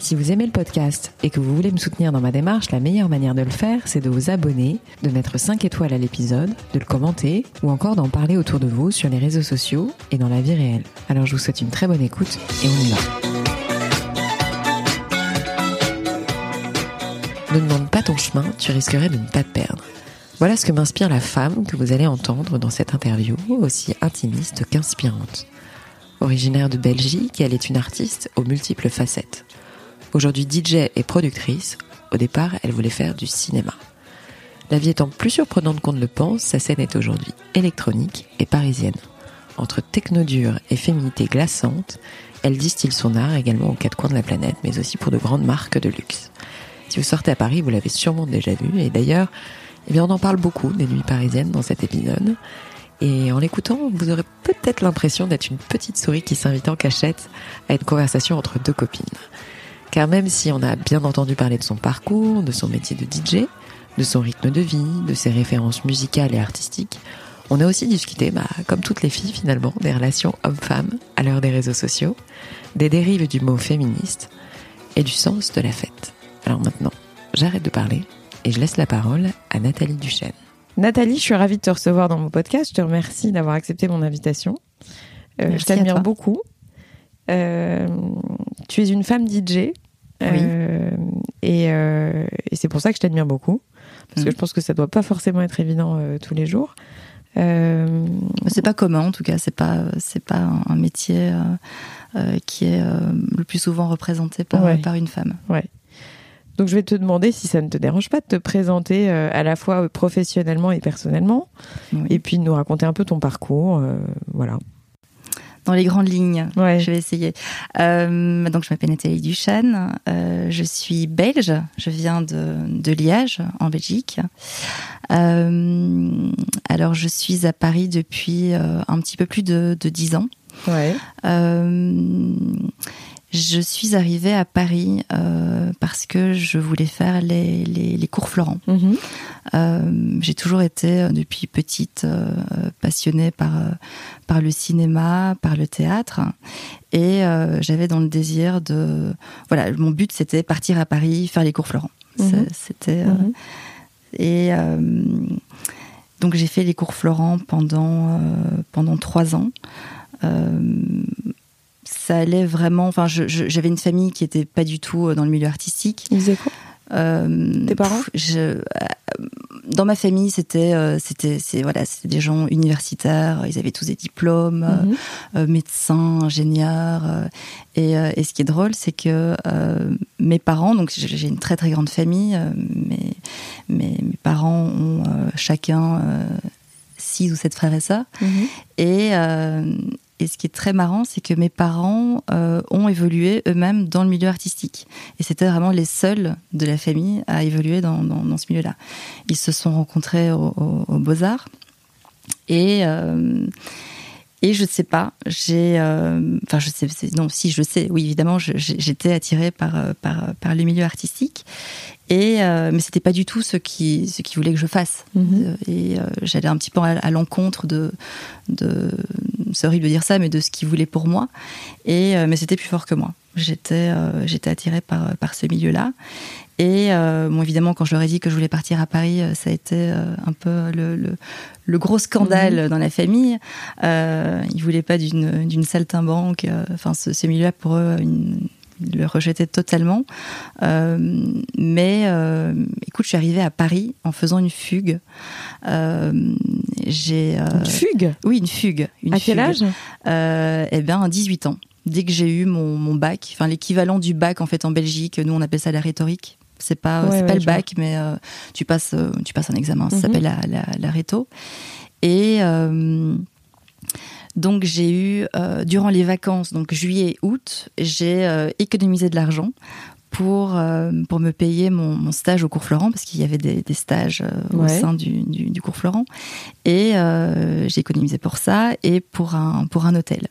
Si vous aimez le podcast et que vous voulez me soutenir dans ma démarche, la meilleure manière de le faire, c'est de vous abonner, de mettre 5 étoiles à l'épisode, de le commenter ou encore d'en parler autour de vous sur les réseaux sociaux et dans la vie réelle. Alors je vous souhaite une très bonne écoute et on y va. Ne demande pas ton chemin, tu risquerais de ne pas te perdre. Voilà ce que m'inspire la femme que vous allez entendre dans cette interview, aussi intimiste qu'inspirante. Originaire de Belgique, elle est une artiste aux multiples facettes. Aujourd'hui DJ et productrice, au départ, elle voulait faire du cinéma. La vie étant plus surprenante qu'on ne le pense, sa scène est aujourd'hui électronique et parisienne. Entre techno-dure et féminité glaçante, elle distille son art également aux quatre coins de la planète, mais aussi pour de grandes marques de luxe. Si vous sortez à Paris, vous l'avez sûrement déjà vu, et d'ailleurs, eh bien, on en parle beaucoup des nuits parisiennes dans cet épisode. Et en l'écoutant, vous aurez peut-être l'impression d'être une petite souris qui s'invite en cachette à une conversation entre deux copines. Car même si on a bien entendu parler de son parcours, de son métier de DJ, de son rythme de vie, de ses références musicales et artistiques, on a aussi discuté, bah, comme toutes les filles finalement, des relations hommes-femmes à l'heure des réseaux sociaux, des dérives du mot féministe et du sens de la fête. Alors maintenant, j'arrête de parler et je laisse la parole à Nathalie Duchesne. Nathalie, je suis ravie de te recevoir dans mon podcast. Je te remercie d'avoir accepté mon invitation. Euh, je t'admire beaucoup. Euh, tu es une femme DJ. Euh, et, euh, et c'est pour ça que je t'admire beaucoup. Parce que mm. je pense que ça doit pas forcément être évident euh, tous les jours. C'est pas commun en tout cas. C'est pas c'est pas un, métier qui est le plus souvent représenté par, par une femme. Ouais. Donc je vais te demander si ça ne te dérange pas de te présenter à la fois professionnellement et personnellement, et puis de nous raconter un peu ton parcours, voilà dans les grandes lignes. Ouais. Je vais essayer. Euh, donc, je m'appelle Nathalie Duchesne. Euh, je suis belge. Je viens de, de Liège, en Belgique. Euh, alors, je suis à Paris depuis un petit peu plus de, de 10 ans. Ouais. Je suis arrivée à Paris euh, parce que je voulais faire les, les, les cours Florent. Mhm. Euh, j'ai toujours été, euh, depuis petite, euh, passionnée par, euh, par le cinéma, par le théâtre. Et j'avais dans le désir de... Voilà, mon but, c'était partir à Paris, faire les cours Florent. Mhm. C'était... Mhm. Et... donc j'ai fait les cours Florent pendant, pendant trois ans. Euh, ça allait vraiment. Enfin, j'avais une famille qui était pas du tout euh, dans le milieu artistique. Ils faisaient quoi? Euh, Tes parents? je, euh, Dans ma famille, c'était, c'était, c'est voilà, c'était des gens universitaires. Ils avaient tous des diplômes, mhm. médecins, ingénieurs. Et, et, ce qui est drôle, c'est que mes parents, donc j'ai une très très grande famille. mes, mes, mes parents ont chacun six ou sept frères et sœurs. Mhm. Et et ce qui est très marrant, c'est que mes parents euh, ont évolué eux-mêmes dans le milieu artistique. Et c'était vraiment les seuls de la famille à évoluer dans, dans, ce milieu-là. Ils se sont rencontrés aux au, Beaux-Arts. Et, euh, et je ne sais pas, j'ai. Euh, enfin, je sais. Non, si, je sais. Oui, évidemment, j'étais attirée par, par, par le milieu artistique. Et euh, mais c'était pas du tout ce qui ce qui voulait que je fasse. Mhm. Euh, et euh, j'allais un petit peu à, l'encontre de de c'est horrible de dire ça, mais de ce qu'il voulait pour moi. Et mais c'était plus fort que moi. J'étais j'étais attirée par par ce milieu-là. Et bon, évidemment, quand je leur ai dit que je voulais partir à Paris, ça a été un peu le, le, le gros scandale mhm. dans la famille. Euh, ils voulaient pas d'une d'une saltimbanque. Enfin, ce, ce milieu-là pour eux une le rejetait totalement. Euh, mais euh, écoute, je suis arrivée à Paris en faisant une fugue. Euh, j'ai une fugue. Oui, une fugue. Une à quel âge Eh bien, à 18 ans. Dès que j'ai eu mon, mon bac, enfin l'équivalent du bac en fait en Belgique, nous on appelle ça la rhétorique c'est pas c'est pas le bac mais tu passes tu passes un examen ça mhm. s'appelle la, la, la, réto et donc j'ai eu, euh, durant les vacances, donc juillet et août, j'ai euh, économisé de l'argent pour, euh, pour me payer mon, mon, stage au cours Florent, parce qu'il y avait des, des stages euh, au sein du, du, du, cours Florent. Et euh, j'ai économisé pour ça et pour un, pour un hôtel.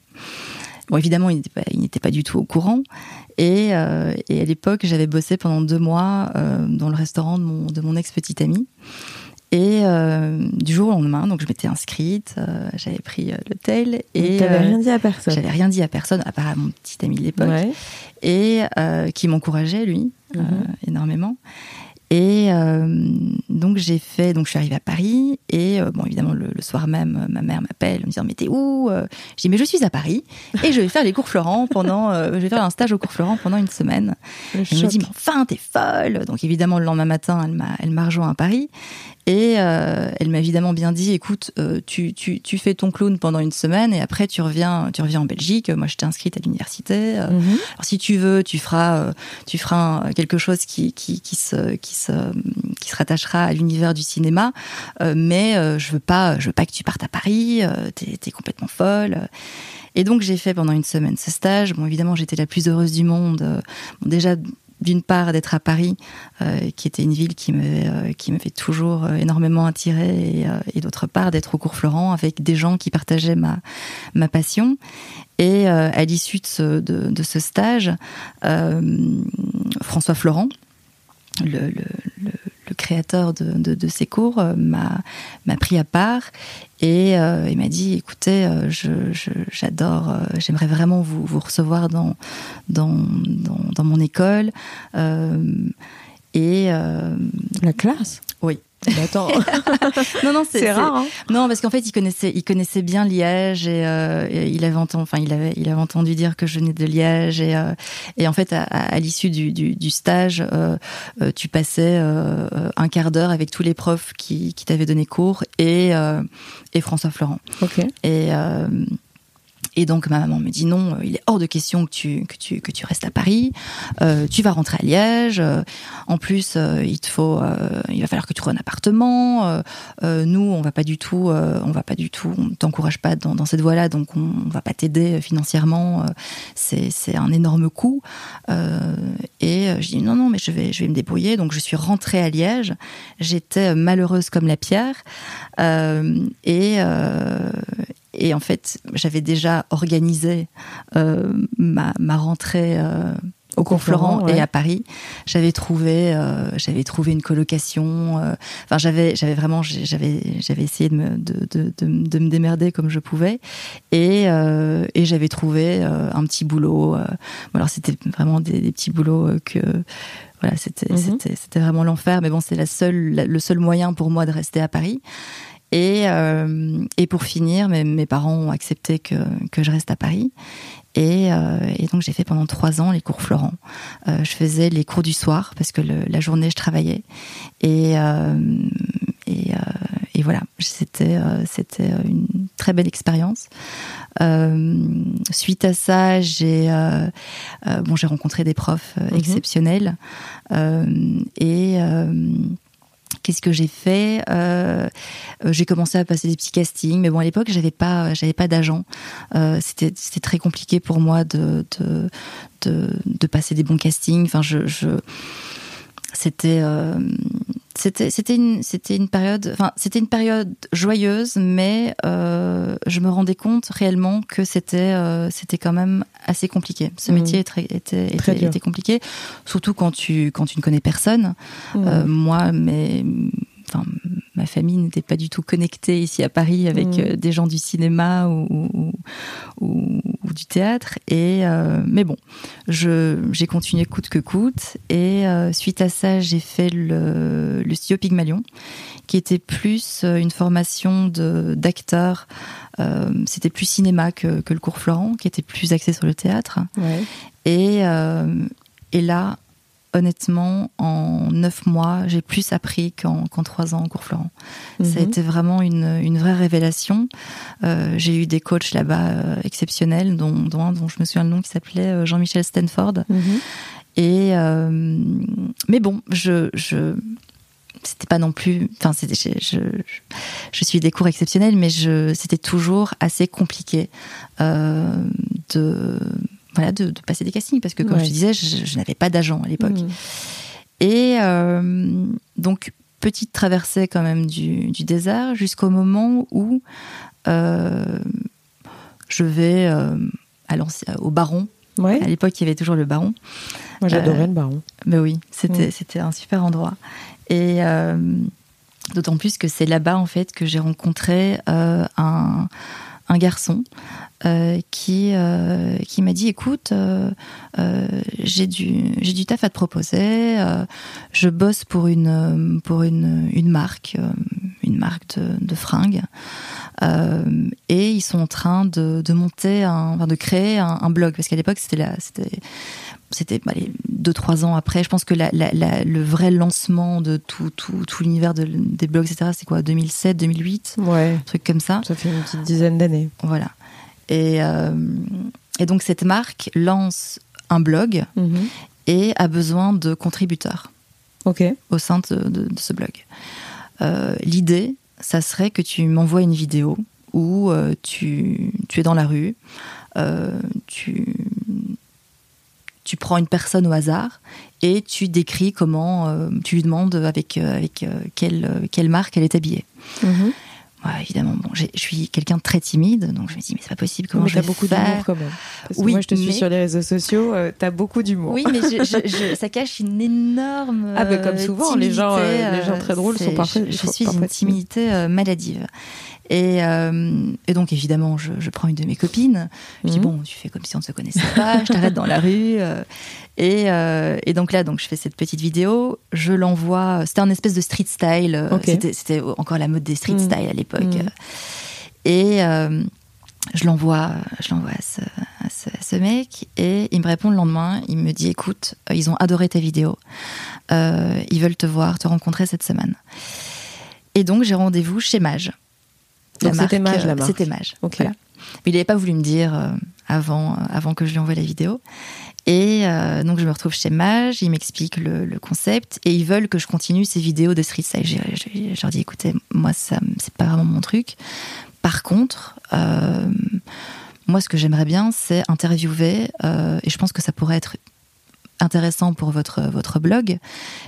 Bon, évidemment, il n'était pas, il pas du tout au courant. Et, euh, et à l'époque, j'avais bossé pendant deux mois euh, dans le restaurant de mon, de mon ex-petite amie. Et euh, du jour au lendemain, donc je m'étais inscrite, euh, j'avais pris euh, l'hôtel et t'avais rien dit à personne. J'avais rien dit à personne, à part à mon petit ami de l'époque, Ouais. et qui m'encourageait lui Mhm. énormément. Et euh, donc j'ai fait, donc je suis arrivée à Paris et euh, bon évidemment le, le soir même euh, ma mère m'appelle en me disant mais t'es où Euh, Je dis mais je suis à Paris et je vais faire les cours Florent pendant, euh, je vais faire un stage au cours Florent pendant une semaine. Le Elle me dit mais enfin t'es folle. Donc évidemment le lendemain matin elle m'a elle m'a rejoint à Paris et euh, elle m'a évidemment bien dit écoute euh, tu, tu tu fais ton clown pendant une semaine et après tu reviens tu reviens en Belgique. Moi j'étais inscrite à l'université. Euh, Mhm. alors si tu veux, tu feras, tu feras un- quelque chose qui, qui, qui, se, qui, se, qui se rattachera à l'univers du cinéma, mais je veux pas, je veux pas que tu partes à Paris. T'es es complètement folle. Et donc j'ai fait pendant une semaine ce stage. Bon, évidemment, j'étais la plus heureuse du monde. Bon, déjà d'une part d'être à Paris, euh, qui était une ville qui m'avait euh, qui m'avait toujours euh, énormément attirée, et, d'autre part d'être au cours Florent avec des gens qui partageaient ma ma passion. Et à l'issue de ce, stage, François Florent, le, le créateur de, de, de ces cours, euh, m'a m'a pris à part et euh, il m'a dit écoutez, euh, je- je- j'adore, euh, j'aimerais vraiment vous, vous recevoir dans, dans, dans, dans mon école. Euh, et euh, La classe? oui. Mais attends, Non, non, c'est rare. Hein. non, parce qu'en fait, il connaissait, il connaissait bien Liège et, euh, et il avait entendu, enfin, il avait, il avait entendu dire que je venais de Liège et, euh, et en fait, à, l'issue du, du, du stage, euh, tu passais un quart d'heure avec tous les profs qui, qui t'avaient donné cours et, et François Florent. Ok. Et et donc ma maman me dit non, euh, il est hors de question que tu que tu que tu restes à Paris. Euh, tu vas rentrer à Liège. Euh, en plus, il te faut, il va falloir que tu trouves un appartement. Nous, on va pas du tout, on va pas du tout, on t'encourage pas dans, cette voie-là, donc on, on va pas t'aider financièrement. C'est c'est un énorme coût. Et je dis non non, mais je vais je vais me débrouiller. Donc je suis rentrée à Liège. J'étais malheureuse comme la pierre. Et et en fait, j'avais déjà organisé euh, ma, ma rentrée euh, au cours Florent ouais. et à Paris. J'avais trouvé, euh, j'avais trouvé une colocation. euh, Enfin, j'avais, j'avais vraiment, j'avais, j'avais essayé de me, de, de, de, de me démerder comme je pouvais, et, euh, et j'avais trouvé euh, un petit boulot. alors c'était vraiment des, des petits boulots que voilà, c'était, Mhm. c'était, c'était vraiment l'enfer. Mais bon, c'est la seule, la- le seul moyen pour moi de rester à Paris. Et, euh, et pour finir, mes, mes parents ont accepté que, que je reste à Paris. Et, euh, et donc j'ai fait pendant trois ans les cours Florent. Euh, je faisais les cours du soir parce que le- la journée je travaillais. Et, euh, et, euh, et voilà, c'était euh, c'était une très belle expérience. Euh, suite à ça, j'ai bon j'ai rencontré des profs Mhm. exceptionnels Euh, et euh, Qu'est-ce que j'ai fait? Euh, euh, J'ai commencé à passer des petits castings, mais bon à l'époque j'avais pas j'avais pas d'agent. Euh, c'était c'était très compliqué pour moi de de, de passer des bons castings. Enfin je, c'était c'était c'était une c'était une période enfin c'était une période joyeuse mais euh, je me rendais compte réellement que c'était euh, c'était quand même assez compliqué ce Mhm. métier était Très était, dur. était compliqué surtout quand tu quand tu ne connais personne euh, moi, mais, enfin, ma famille n'était pas du tout connectée ici à Paris avec Mhm. euh, des gens du cinéma ou, ou, ou- ou du théâtre. Et euh, mais bon, j'ai continué coûte que coûte. Et euh, suite à ça, j'ai fait le, le studio Pygmalion, qui était plus une formation d'acteur. Euh, C'était plus cinéma que, que le cours Florent, qui était plus axé sur le théâtre. Ouais. Et, et là, honnêtement, en neuf mois, j'ai plus appris qu'en trois ans en cours Florent. Ça a Mhm. été vraiment une, une vraie révélation. Euh, j'ai eu des coachs là-bas euh, exceptionnels, dont, dont un dont je me souviens le nom qui s'appelait euh, Jean-Michel Stanford. Mhm. Et euh, mais bon, je, je c'était pas non plus. Enfin, je, je, je suis des cours exceptionnels, mais c'était toujours assez compliqué de voilà, de, passer des castings parce que comme je disais, je, n'avais pas d'agent à l'époque. Mmh. Et donc petite traversée quand même du, du désert jusqu'au moment où je vais à au Baron. À l'époque, il y avait toujours le Baron. Moi, j'adorais le Baron. Ben oui, c'était mm. c'était un super endroit. Et euh, d'autant plus que c'est là-bas en fait que j'ai rencontré euh, un, un garçon euh, qui qui m'a dit écoute j'ai du j'ai du taf à te proposer je bosse pour une pour une une marque une marque de, de fringues et ils sont en train de, de monter un, enfin de créer un, un blog parce qu'à l'époque c'était là c'était c'était deux trois ans après. Je pense que la, le vrai lancement de tout tout, tout l'univers des blogs, etc. C'est quoi? 2007, 2008, ouais, un truc comme ça. Ça fait une petite dizaine d'années. Voilà. Et euh, et donc cette marque lance un blog mhm. et a besoin de contributeurs. Au sein de, ce blog. Euh, l'idée, ça serait que tu m'envoies une vidéo où euh, tu, tu es dans la rue, tu tu prends une personne au hasard et tu décris comment, tu lui demandes avec, avec quelle, quelle marque elle est habillée. Mhm. évidemment, bon, je suis quelqu'un de très timide, donc je me dis, mais c'est pas possible, comment je vais beaucoup d'humour quand même. oui, moi, je te suis sur les réseaux sociaux, tu as beaucoup d'humour. Oui, mais ça cache une énorme. Ah, ben comme souvent, les gens, les gens très drôles sont parfaits. Je suis une timidité maladive. Et, euh, et, donc évidemment, je, je, prends une de mes copines. Je dis mhm. bon, tu fais comme si on ne se connaissait pas. je t'arrête dans la rue. Euh, et, euh, et, donc là, donc je fais cette petite vidéo. Je l'envoie. C'était un espèce de street style. C'était encore la mode des street mhm. style à l'époque. Mhm. Et je l'envoie, je l'envoie à ce, à, ce, à ce, mec et il me répond le lendemain. Il me dit écoute, ils ont adoré ta vidéo. ils veulent te voir, te rencontrer cette semaine. Et donc j'ai rendez-vous chez Mage. C'était Mage la marque. C'était Mage. Mais il n'avait pas voulu me dire euh, avant, euh, avant que je lui envoie la vidéo. Et euh, donc je me retrouve chez Mage, ils m'expliquent le, le, concept et ils veulent que je continue ces vidéos de street style. Je, leur dis écoutez, moi ça c'est pas vraiment mon truc. Par contre, euh, moi ce que j'aimerais bien c'est interviewer euh, et je pense que ça pourrait être intéressant pour votre votre blog.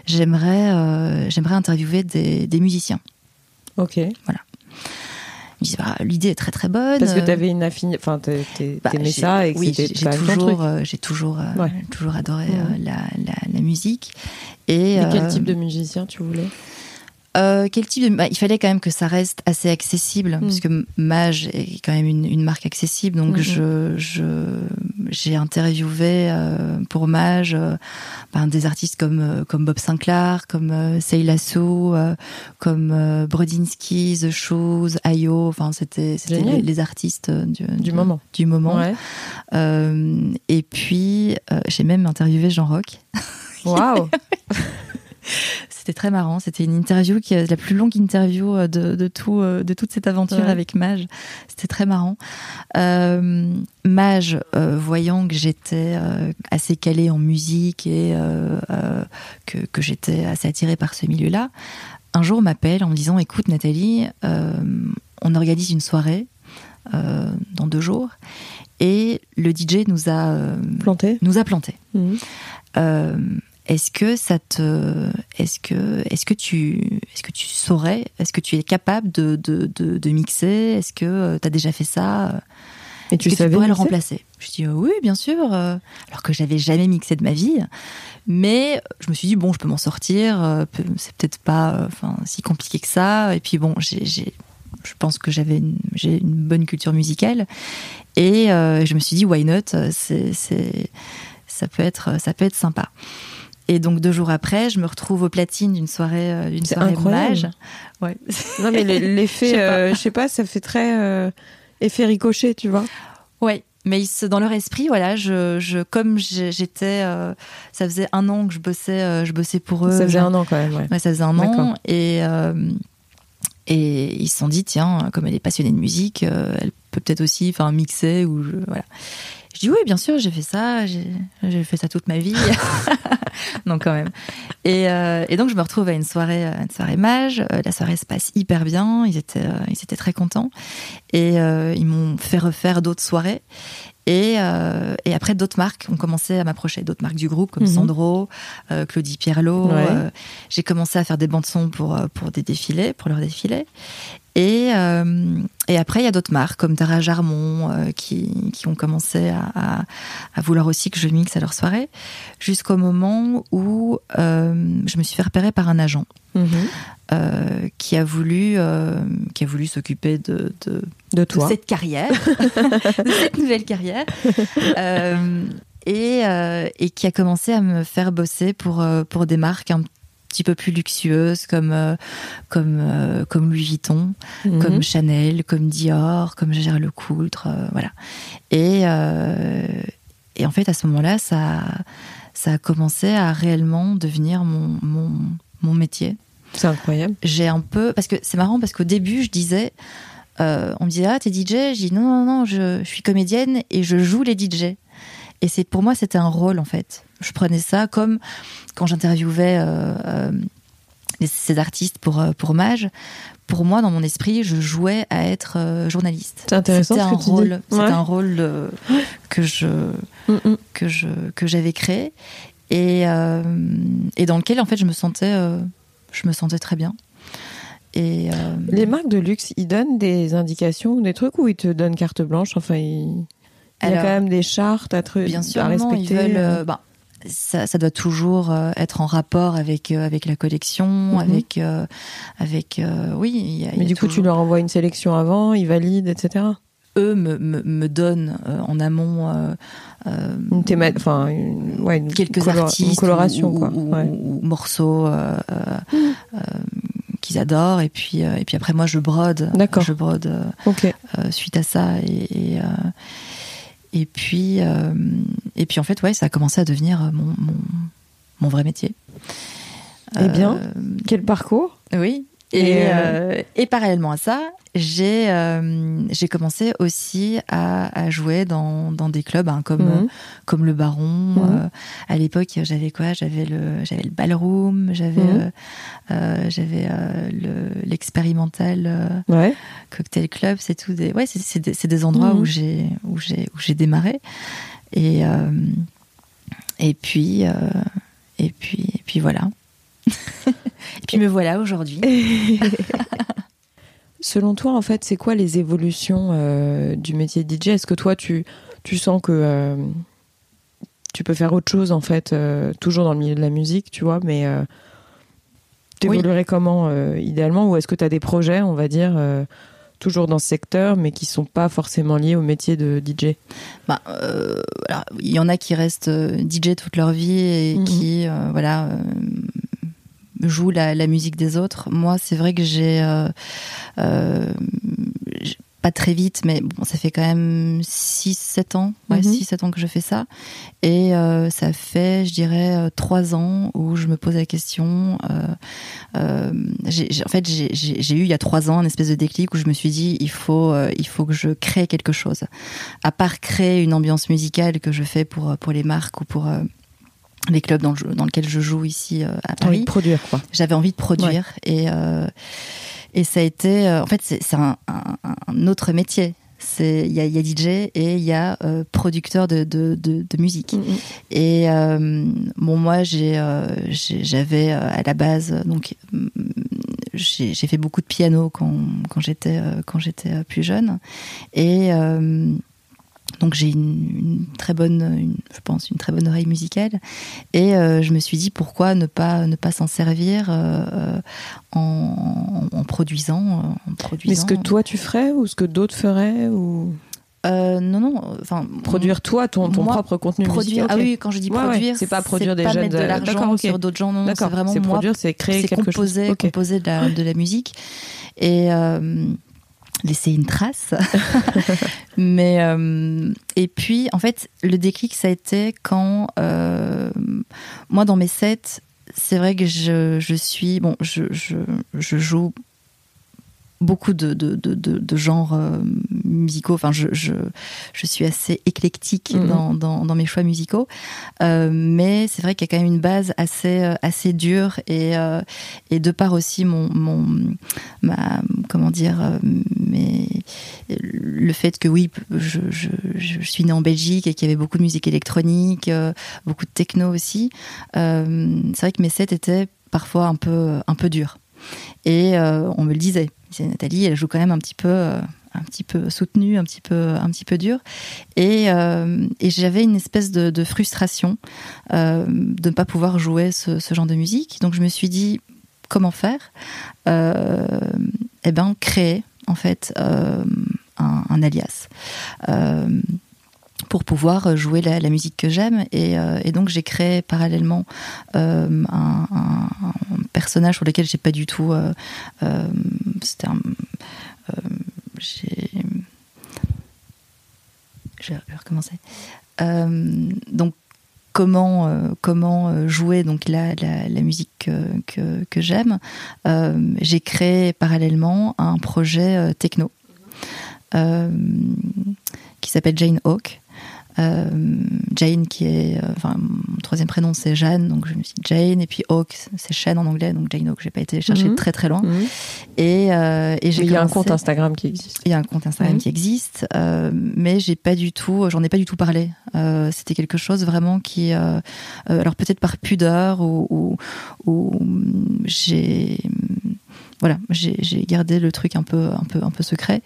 J'aimerais j'aimerais interviewer des, des musiciens. Ok. Voilà. Bah, l'idée est très très bonne. Parce que tu avais une affinité, enfin, bah, t'aimais ça et oui, j'ai toujours, euh, j'ai toujours, euh, toujours adoré euh, la, la, la, musique. Et, et quel type de musicien tu voulais? Euh, quel type de... Bah, il fallait quand même que ça reste assez accessible, mm. puisque Mage est quand même une, une marque accessible. Donc mm-hmm. je, j'ai interviewé euh, pour Mage euh, ben, des artistes comme euh, comme Bob Sinclair, comme euh, Seilasso, comme Brodinski, The Shoes, Ayo. Enfin, c'était c'était les, artistes du, du, moment. Du moment. Ouais. et puis j'ai même interviewé Jean Rock. Waouh C'était très marrant. C'était une interview qui est la plus longue interview euh, de, de tout, euh, de toute cette aventure avec Mage. C'était très marrant. Euh, Mage, euh, voyant que j'étais assez calée en musique et que, que j'étais assez attirée par ce milieu-là, un jour m'appelle en me disant "Écoute, Nathalie, on organise une soirée dans deux jours." Et le DJ nous a planté. Nous a planté. Mmh. Est-ce que ça te, est-ce que, est-ce que tu, est-ce que tu saurais, est-ce que tu es capable de, de, de, mixer? Est-ce que euh, tu as déjà fait ça? Et tu, savais pourrais le remplacer? Je dis oui, bien sûr. Euh, alors que j'avais jamais mixé de ma vie, mais je me suis dit bon, je peux m'en sortir. Euh, c'est peut-être pas, enfin, si compliqué que ça. Et puis bon, j'ai, je pense que j'avais j'ai une bonne culture musicale et je me suis dit why not? C'est, c'est ça peut être ça peut être sympa et donc deux jours après, je me retrouve au platine d'une soirée, euh, d'une soirée mage. Ouais. Non mais l'effet, euh, je sais pas, ça fait très euh, effet ricochet, tu vois. Ouais. Mais dans leur esprit, voilà, je, je comme j'étais, ça faisait un an que je bossais, je bossais pour eux. Ça faisait un an quand même, ouais. ouais ça faisait un an. Et et ils se sont dit, tiens, comme elle est passionnée de musique, elle peut peut-être aussi, enfin, mixer ou je, voilà. Je dis oui, bien sûr, j'ai fait ça, j'ai fait ça toute ma vie. donc quand même. Et, euh, et, donc je me retrouve à une soirée, une soirée mage. Euh, la soirée se passe hyper bien. Ils étaient, euh, ils étaient très contents. Et ils m'ont fait refaire d'autres soirées. Et, euh, et, après, d'autres marques ont commencé à m'approcher, d'autres marques du groupe comme mhm. Sandro, euh, Claudie Pierlot. Euh, j'ai commencé à faire des bandes son pour, pour des défilés, pour leurs défilés. Et, et après, il y a d'autres marques comme Tara Jarmon qui, qui ont commencé à, à, vouloir aussi que je mixe à leur soirée, jusqu'au moment où je me suis fait repérer par un agent. Mhm. Euh, qui a voulu, euh, qui a voulu s'occuper de, de, de, toi. cette carrière, de cette nouvelle carrière, euh, et, et, qui a commencé à me faire bosser pour, pour des marques un petit peu plus luxueuses comme comme comme Louis Vuitton, mhm. comme Chanel, comme Dior, comme Gérard Lecoultre, voilà. Et et en fait à ce moment-là, ça ça a commencé à réellement devenir mon mon, mon métier. C'est incroyable. J'ai un peu. Parce que c'est marrant, parce qu'au début, je disais. Euh, on me disait, ah, t'es DJ Je dis, non, non, non, je, suis comédienne et je joue les DJ. Et c'est pour moi, c'était un rôle, en fait. Je prenais ça comme quand j'interviewais euh, euh, ces artistes pour, pour Mage. Pour moi, dans mon esprit, je jouais à être journaliste. C'est intéressant C'était un, C'était un rôle que je mm, mm. que je que j'avais créé et, et dans lequel, en fait, je me sentais je me sentais très bien. Et euh, Les marques de luxe, ils donnent des indications, des trucs où ils te donnent carte blanche? Enfin, il, y a quand même des chartes à, bien sûr, respecter. ils veulent, euh, bah, ça, ça, doit toujours euh, être en rapport avec avec la collection, mhm. avec avec oui. Mais du coup, tu leur envoies une sélection avant, ils valident, etc eux me, me, me donnent en amont euh, une thématique, enfin ouais, quelques artistes une coloration ou, quoi. ou, morceaux euh, euh, qu'ils adorent et puis et puis après moi je brode je brode suite à ça et, et, et puis et puis en fait ouais ça a commencé à devenir mon, mon, mon vrai métier. Eh bien quel parcours? Oui et, et, parallèlement à ça, j'ai euh, j'ai commencé aussi à, à jouer dans, dans des clubs hein, comme mhm. comme le Baron. Mhm. Euh, à l'époque, j'avais quoi? J'avais le j'avais le ballroom, j'avais mhm. euh, j'avais le l'expérimental ouais. cocktail club. C'est tout des ouais c'est des, des endroits où j'ai où j'ai où j'ai démarré et et puis et puis et puis voilà. Et puis me voilà aujourd'hui. Selon toi, en fait, c'est quoi les évolutions euh, du métier de DJ Est-ce que toi, tu, tu sens que euh, tu peux faire autre chose, en fait, euh, toujours dans le milieu de la musique, tu vois, mais tu évoluerais comment, idéalement? Ou est-ce que tu as des projets, on va dire, toujours dans ce secteur, mais qui sont pas forcément liés au métier de DJ bah, Il y en a qui restent DJ toute leur vie et mhm. qui, voilà joue la, la, musique des autres. Moi, c'est vrai que j'ai euh, euh, pas très vite, mais bon, ça fait quand même 6-7 ans, ouais, 6-7 mhm. ans que je fais ça. Et euh, ça fait, je dirais, 3 ans où je me pose la question. Euh, en fait, j'ai eu il y a 3 ans un espèce de déclic où je me suis dit, il faut, il faut que je crée quelque chose. À part créer une ambiance musicale que je fais pour, pour les marques ou pour les clubs dans, le, dans lesquels je joue ici euh, à Paris. Envie de produire quoi. J'avais envie de produire et euh, et ça a été euh, en fait c'est un, un, un, autre métier. C'est il y a, y a, DJ et il y a euh, producteur de, de, de, de musique. Mm-hmm. Et bon moi j'ai j'avais à la base donc j'ai fait beaucoup de piano quand quand j'étais quand j'étais plus jeune et donc j'ai une, très bonne, je pense, une très bonne oreille musicale. Et euh, je me suis dit pourquoi ne pas ne pas s'en servir euh, euh, en, en, produisant, en produisant. Mais ce que toi tu ferais ou ce que d'autres feraient ou? Non, non. Enfin, produire toi ton, ton propre contenu produire, Ah oui, quand je dis produire, c'est pas produire des pas jeunes mettre de l'argent sur d'autres gens. Non, c'est vraiment moi. Produire, c'est créer quelque composer, chose. composer de la, de la musique. Et laisser une trace. Mais euh, et puis en fait, le déclic ça a été quand euh, moi dans mes sets, c'est vrai que je, je suis bon, je, je, je joue beaucoup de, de, de, de genres euh, musicaux. Enfin, je, je, je, suis assez éclectique mhm. dans, dans, dans, mes choix musicaux. Euh, mais c'est vrai qu'il y a quand même une base assez, euh, assez dure et, euh, et de part aussi mon, mon ma, comment dire, mais le fait que oui, je, je, je suis née en Belgique et qu'il y avait beaucoup de musique électronique, beaucoup de techno aussi. c'est vrai que mes sets étaient parfois un peu, un peu durs. Et on me le disait c'est Nathalie, elle joue quand même un petit peu, euh, un petit peu soutenue, un petit peu, un petit peu dur. Et, euh, et j'avais une espèce de, frustration euh, de ne pas pouvoir jouer ce, genre de musique. Donc je me suis dit comment faire? Eh ben créer en fait un, alias pour pouvoir jouer la, musique que j'aime. Et, euh, donc j'ai créé parallèlement euh, un, personnage sur lequel j'ai pas du tout. Euh, euh C'était. Euh, j'ai. Je vais recommencer. donc comment comment jouer donc la, la, musique que, que, que j'aime. j'ai créé parallèlement un projet techno qui s'appelle Jane Hawk, euh, Jane qui est, euh, enfin mon troisième prénom c'est Jeanne, donc je me suis dit Jane et puis Hawk c'est Shane en anglais, donc Jane Hawk. J'ai pas été chercher mhm. très très loin. Mhm. Et, euh, et j'ai. Il y a un compte Instagram qui existe. Il y a un compte Instagram mhm. qui existe, euh, mais j'ai pas du tout, j'en ai pas du tout parlé. Euh, C'était quelque chose vraiment qui, alors peut-être par pudeur ou, ou, ou j'ai voilà, j'ai gardé le truc un peu, un peu, un peu secret.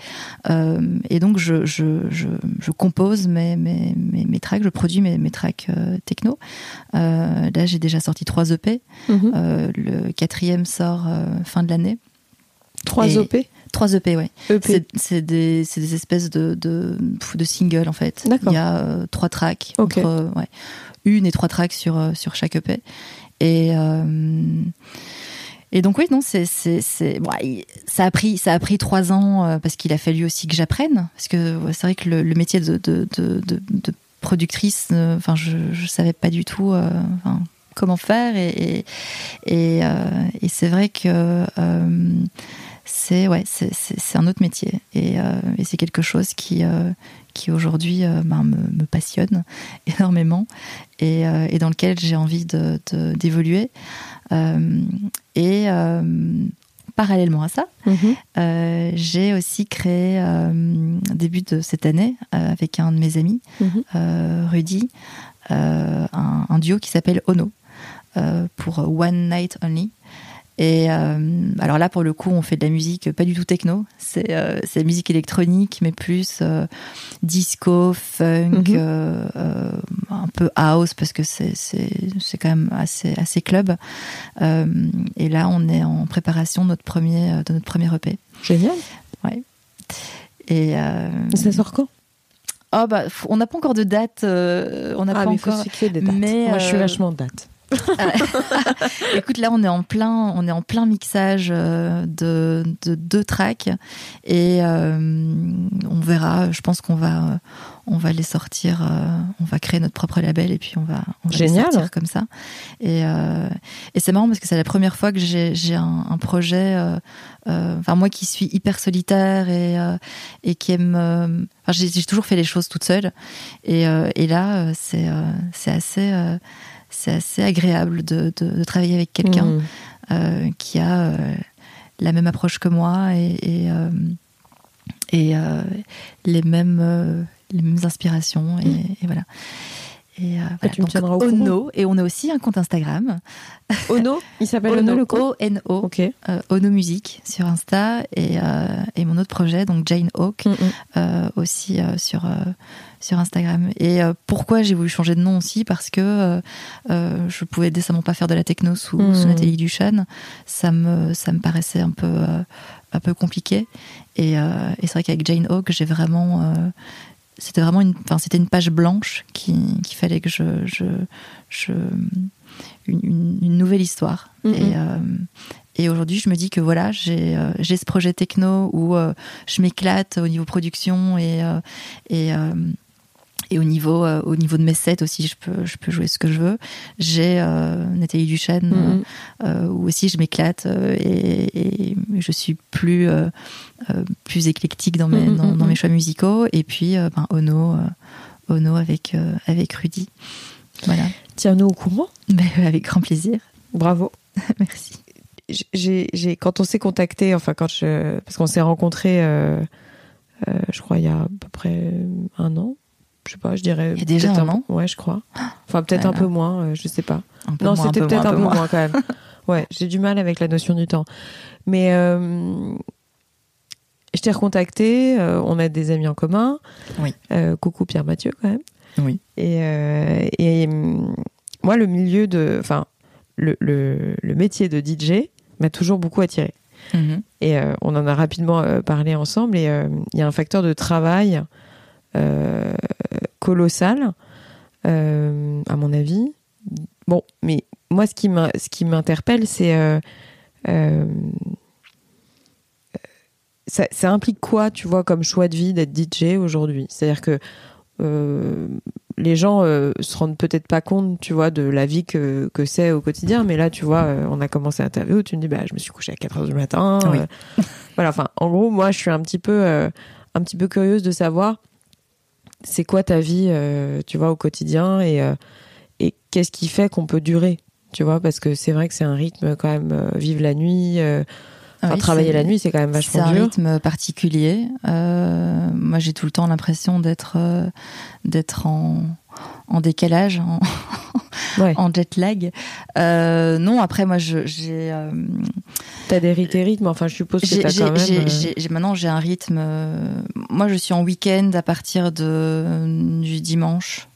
Euh, et donc, je, je, je, je compose mes, mes, mes, mes, tracks, je produis mes, mes tracks euh, techno. Euh, là, j'ai déjà sorti trois EP. Mhm. Le quatrième sort fin de l'année. Trois EP Trois EP, ouais. EP. C'est des, des, espèces de, de, de singles, en fait. Il y a euh, trois tracks. Okay. Entre, ouais, une et trois tracks sur, sur chaque EP. Et, et donc oui, non, c'est c'est bon, ça a pris ça a pris trois ans euh, parce qu'il a fallu aussi que j'apprenne. Parce que c'est vrai que le, métier de, de, de, productrice, euh, enfin je je savais pas du tout euh, comment faire. Et et, c'est vrai que c'est ouais c'est un autre métier. Et, et c'est quelque chose qui qui aujourd'hui ben, me, passionne énormément et, et dans lequel j'ai envie d'évoluer. Euh, et euh, parallèlement à ça, mmh. euh, j'ai aussi créé euh, début de cette année euh, avec un de mes amis, mmh. Rudy, un, un, duo qui s'appelle Ono pour One Night Only. Et euh, alors là, pour le coup, on fait de la musique pas du tout techno. C'est euh, la musique électronique, mais plus euh, disco, funk, mm -hmm. un peu house, parce que c'est quand même assez, assez club. et là, on est en préparation de notre premier, de notre premier EP. Génial. Ouais. Et ça sort quand? Oh bah, on n'a pas encore de date. on n'a ah, pas mais encore. Faut des dates. Mais Moi, je suis vachement de date. Écoute, là, on est en plein, on est en plein mixage euh, de, de deux tracks et euh, on verra. Je pense qu'on va, on va les sortir. Euh, on va créer notre propre label et puis on va, on va Génial. les sortir comme ça. Et, euh, et c'est marrant parce que c'est la première fois que j'ai un, un, projet. Enfin, moi qui suis hyper solitaire et et qui aime. Enfin, j'ai toujours fait les choses toute seule et, et là, c'est c'est assez c'est assez agréable de, de, de travailler avec quelqu'un mmh. euh, qui a euh, la même approche que moi et, et, euh, et les, mêmes, les mêmes inspirations. Et, mmh. et voilà. Et euh, voilà. tu me au Ono, et on a aussi un compte Instagram. Ono Il s'appelle Ono, le compte O-N-O. Euh, Ono Music sur Insta et, euh, et mon autre projet, donc Jane Hawk, mm -hmm. aussi sur, sur Instagram. Et pourquoi j'ai voulu changer de nom aussi? Parce que je pouvais décemment pas faire de la techno sous, mm -hmm. sous Nathalie Duchan. Ça me, ça me paraissait un peu, un peu compliqué. Et, et c'est vrai qu'avec Jane Hawk, j'ai vraiment c'était vraiment une, enfin, c'était une page blanche qu'il qui fallait que je, je, je une, une, nouvelle histoire. Mm -hmm. Et, euh, et aujourd'hui, je me dis que voilà, j'ai euh, j'ai ce projet techno où euh, je m'éclate au niveau production et euh, et Et au niveau, euh, au niveau de mes sets aussi, je peux, je peux jouer ce que je veux. J'ai euh, Nathalie Duchesne, Mhm. euh, où aussi je m'éclate euh, et, et je suis plus, euh, euh, plus éclectique dans mes, Mhm, dans, dans mhm. mes choix musicaux. Et puis euh, ben, Ono, euh, Ono avec, euh, avec Rudy. Voilà. Tiens-nous au courant. Mais, euh, avec grand plaisir. Bravo. Merci. J'ai, quand on s'est contacté, enfin quand je, parce qu'on s'est rencontrés, euh, euh, je crois il y a à peu près un an. Je sais pas, je dirais. Il y a déjà un an Ouais, je crois. Enfin peut-être un peu moins, euh, je sais pas. Un peu Non, c'était peu peut-être moins, un peu moins. moins quand même. Ouais, j'ai du mal avec la notion du temps. Mais euh, je t'ai recontacté, euh, on a des amis en commun. Oui. Euh, coucou Pierre Mathieu quand même. Oui. Et, et moi, le milieu de. Enfin, le, le, le métier de DJ m'a toujours beaucoup attiré. Mhm. Et on en a rapidement parlé ensemble. Et il y a un facteur de travail colossal, euh, à mon avis. Bon, mais moi, ce qui m'interpelle, c'est. euh, euh, ça, ça implique quoi, tu vois, comme choix de vie d'être DJ aujourd'hui? C'est-à-dire que euh, les gens euh, se rendent peut-être pas compte, tu vois, de la vie que, que c'est au quotidien. Mais là, tu vois, euh, on a commencé à interview, tu me dis, bah, je me suis couchée à 4 heures du matin. Oui. euh, voilà, enfin, en gros, moi, je suis un petit peu, euh, un petit peu curieuse de savoir c'est quoi ta vie, euh, tu vois, au quotidien et, euh, et qu'est-ce qui fait qu'on peut durer, tu vois, parce que c'est vrai que c'est un rythme quand même, euh, vivre la nuit, Oui, travailler c'est- la nuit, c'est quand même C'est vachement un dur. rythme particulier. Moi, j'ai tout le temps l'impression d'être d'être en, en décalage, en, Ouais. en jet lag. Euh, non, après, moi, j'ai euh, T'as des rythmes, enfin, je suppose que t'as quand même. euh, maintenant, j'ai un rythme. euh, moi, je suis en week-end à partir de, du dimanche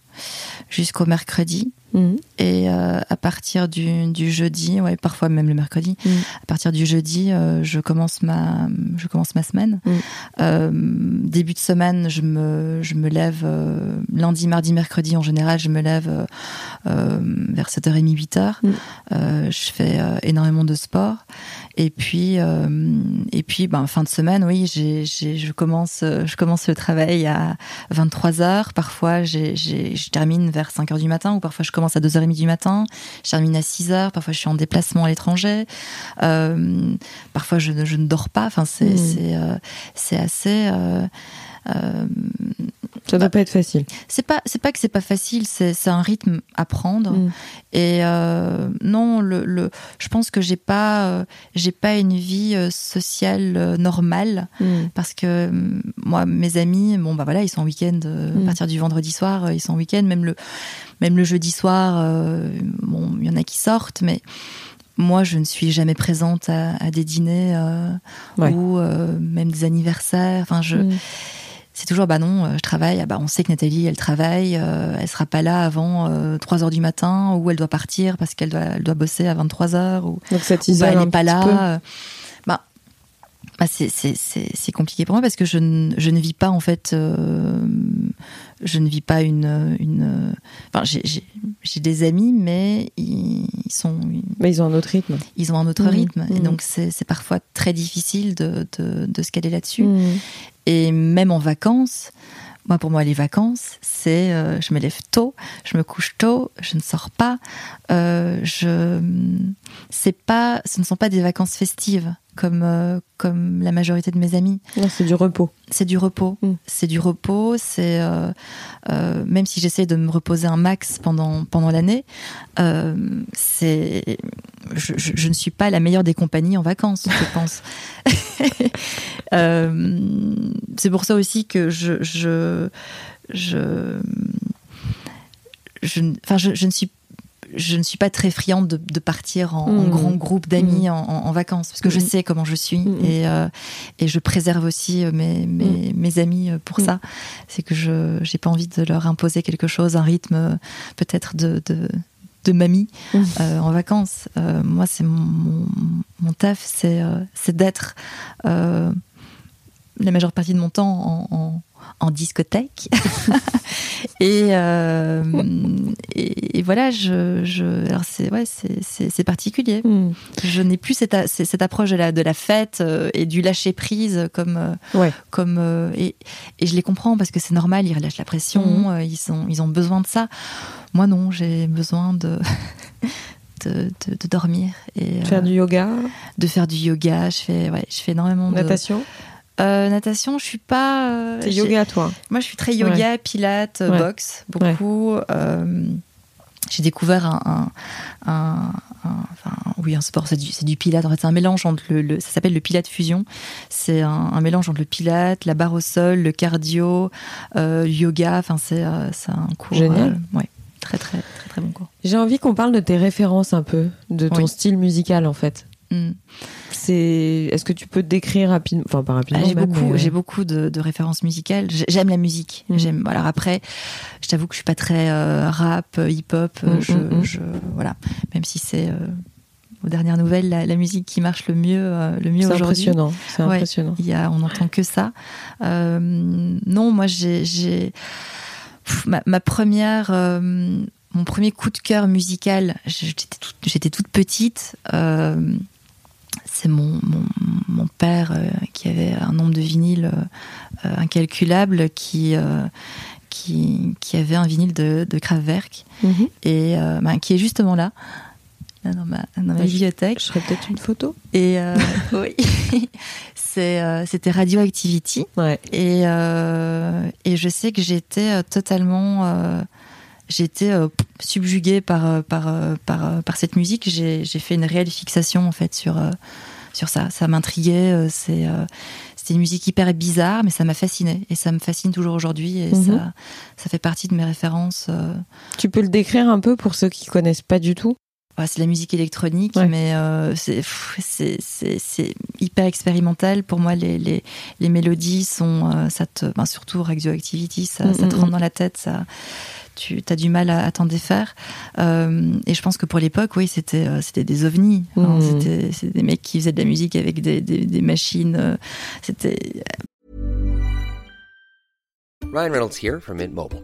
jusqu'au mercredi. Mhm. Et euh, à partir du, du jeudi, ouais, parfois même le mercredi, Mm. à partir du jeudi, euh, je commence ma, je commence ma semaine. Mm. Euh, début de semaine, je me, je me lève lundi, mardi, mercredi en général, je me lève vers 7h30, 8h. Mm. Euh, je fais euh, énormément de sport. Et puis, euh, et puis, ben, fin de semaine, oui, je commence, euh, je commence le travail à 23 heures. Parfois, j'ai, j'ai, je termine vers 5 heures du matin, ou parfois je commence à 2h30 du matin. Je termine à 6 heures. Parfois, je suis en déplacement à l'étranger. Euh, parfois, je, ne- je ne dors pas. Enfin, c'est, Mm. c'est, euh, assez. euh, Ça doit pas être facile. c'est pas, c'est pas que c'est pas facile. C'est, c'est un rythme à prendre. Mm. Et euh, non, le, le, je pense que j'ai pas, euh, j'ai pas une vie euh, sociale normale Mm. parce que euh, moi, mes amis, bon bah voilà, ils sont en week-end Mm. à partir du vendredi soir, ils sont en week-end, même le, même le jeudi soir, bon, il y en a qui sortent, mais moi, je ne suis jamais présente à, à des dîners Ouais. ou même des anniversaires. Enfin, je, Mm. C'est toujours bah non, euh, je travaille. Ah bah on sait que Nathalie, elle travaille, euh, elle sera pas là avant euh, 3 heures du matin ou elle doit partir parce qu'elle doit, elle doit bosser à 23 heures ou, Donc ou bah, elle n'est pas là. Bah, bah c'est, c'est, c'est, c'est compliqué pour moi parce que je ne, je ne vis pas en fait, euh, je ne vis pas une, une. Enfin, j'ai, des amis, mais ils sont, Mais ils ont un autre rythme. ils ont un autre Mhm, rythme et mhm. donc c'est, c'est parfois très difficile de, de, de se caler là-dessus. Mm. Et même en vacances, moi pour moi les vacances, c'est euh, je me lève tôt, je me couche tôt, je ne sors pas, euh, je c'est pas, ce ne sont pas des vacances festives comme euh, comme la majorité de mes amis. C'est du repos. C'est du repos, Mm. c'est du repos. C'est euh, euh, même si j'essaie de me reposer un max pendant pendant l'année, c'est je, je- je ne suis pas la meilleure des compagnies en vacances, je pense. C'est pour ça aussi que je je je je, ne- enfin, je, je ne suis je ne suis pas très friande de, de partir en, en Mhm. grand groupe d'amis en, en- en vacances parce que je Mhm. sais comment je suis et, euh, et je préserve aussi euh, mes, mes, mes amis euh, pour ça. C'est que je j'ai pas envie de leur imposer quelque chose, un rythme peut-être de, de, de mamie euh, en vacances. Euh, moi, c'est mon, mon, mon taf, c'est d'être la majeure partie de mon temps en, en, discothèque. Euh, et, et, voilà, je, je alors c'est ouais, c'est particulier. Hmm. Je n'ai plus cette, cette approche de la, de la fête euh, et du lâcher prise comme ouais. comme et, et je les comprends parce que c'est normal, ils relâchent la pression, hmm. ils sont ils ont besoin de ça. Moi non, j'ai besoin de de, de, dormir et faire du yoga. De faire du yoga, je fais ouais, je fais énormément de natation. Euh, natation, je suis pas. Euh, c'est yoga, toi Moi, je suis très yoga, pilates, boxe, beaucoup. Euh, j'ai découvert un, un, enfin, oui, un sport, c'est du, du, pilate. En fait, c'est un mélange entre le, ça s'appelle le pilate fusion. C'est un, mélange entre le pilate, la barre au sol, le cardio, le yoga. Enfin, c'est, c'est un cours. Génial. ouais. Très, très, très, très bon cours. J'ai envie qu'on parle de tes références un peu, de ton style musical en fait. Mm. C'est. Est-ce que tu peux te décrire rapidement, enfin pas rapidement. Ah, j'ai beaucoup, j'ai beaucoup de, références musicales. J'aime la musique. Mm. J'aime. Alors après, je t'avoue que je suis pas très euh, rap, hip-hop. Mm, je, voilà. Même si c'est euh, aux dernières nouvelles la, musique qui marche le mieux, euh, le mieux aujourd'hui. C'est impressionnant. C'est impressionnant. Il y a, on n'entend que ça. non, moi j'ai, ma, ma, première mon premier coup de cœur musical, j'étais toute, toute, petite. Euh, c'est mon, mon, père euh, qui avait un nombre de vinyles euh, incalculable qui, qui, qui, avait un vinyle de, de Kraftwerk mhm. et ben, qui est justement là. dans ma, dans ma bibliothèque. Je ferais peut-être une photo. Et oui, c'était Radioactivity. Ouais. Et, et je sais que j'étais totalement j'étais euh, subjuguée par, euh, par, euh, par, par, cette musique. J'ai fait une réelle fixation en fait sur, sur ça. Ça m'intriguait. c'est c'était une musique hyper bizarre, mais ça m'a fasciné et ça me fascine toujours aujourd'hui et mhm. ça, ça fait partie de mes références. Tu peux le décrire un peu pour ceux qui connaissent pas du tout? C'est la musique électronique, mais c'est hyper expérimental. Pour moi, les, les, les mélodies sont, ça te, ben, surtout Radioactivity, ça, ça te mhm. rentre dans la tête, ça, tu as du mal à, t'en défaire. Euh, et je pense que pour l'époque, oui, c'était euh, c'était des ovnis. Hein. C'était des mecs qui faisaient de la musique avec des, des, des machines. Euh, c'était. Ryan Reynolds here from Mint Mobile.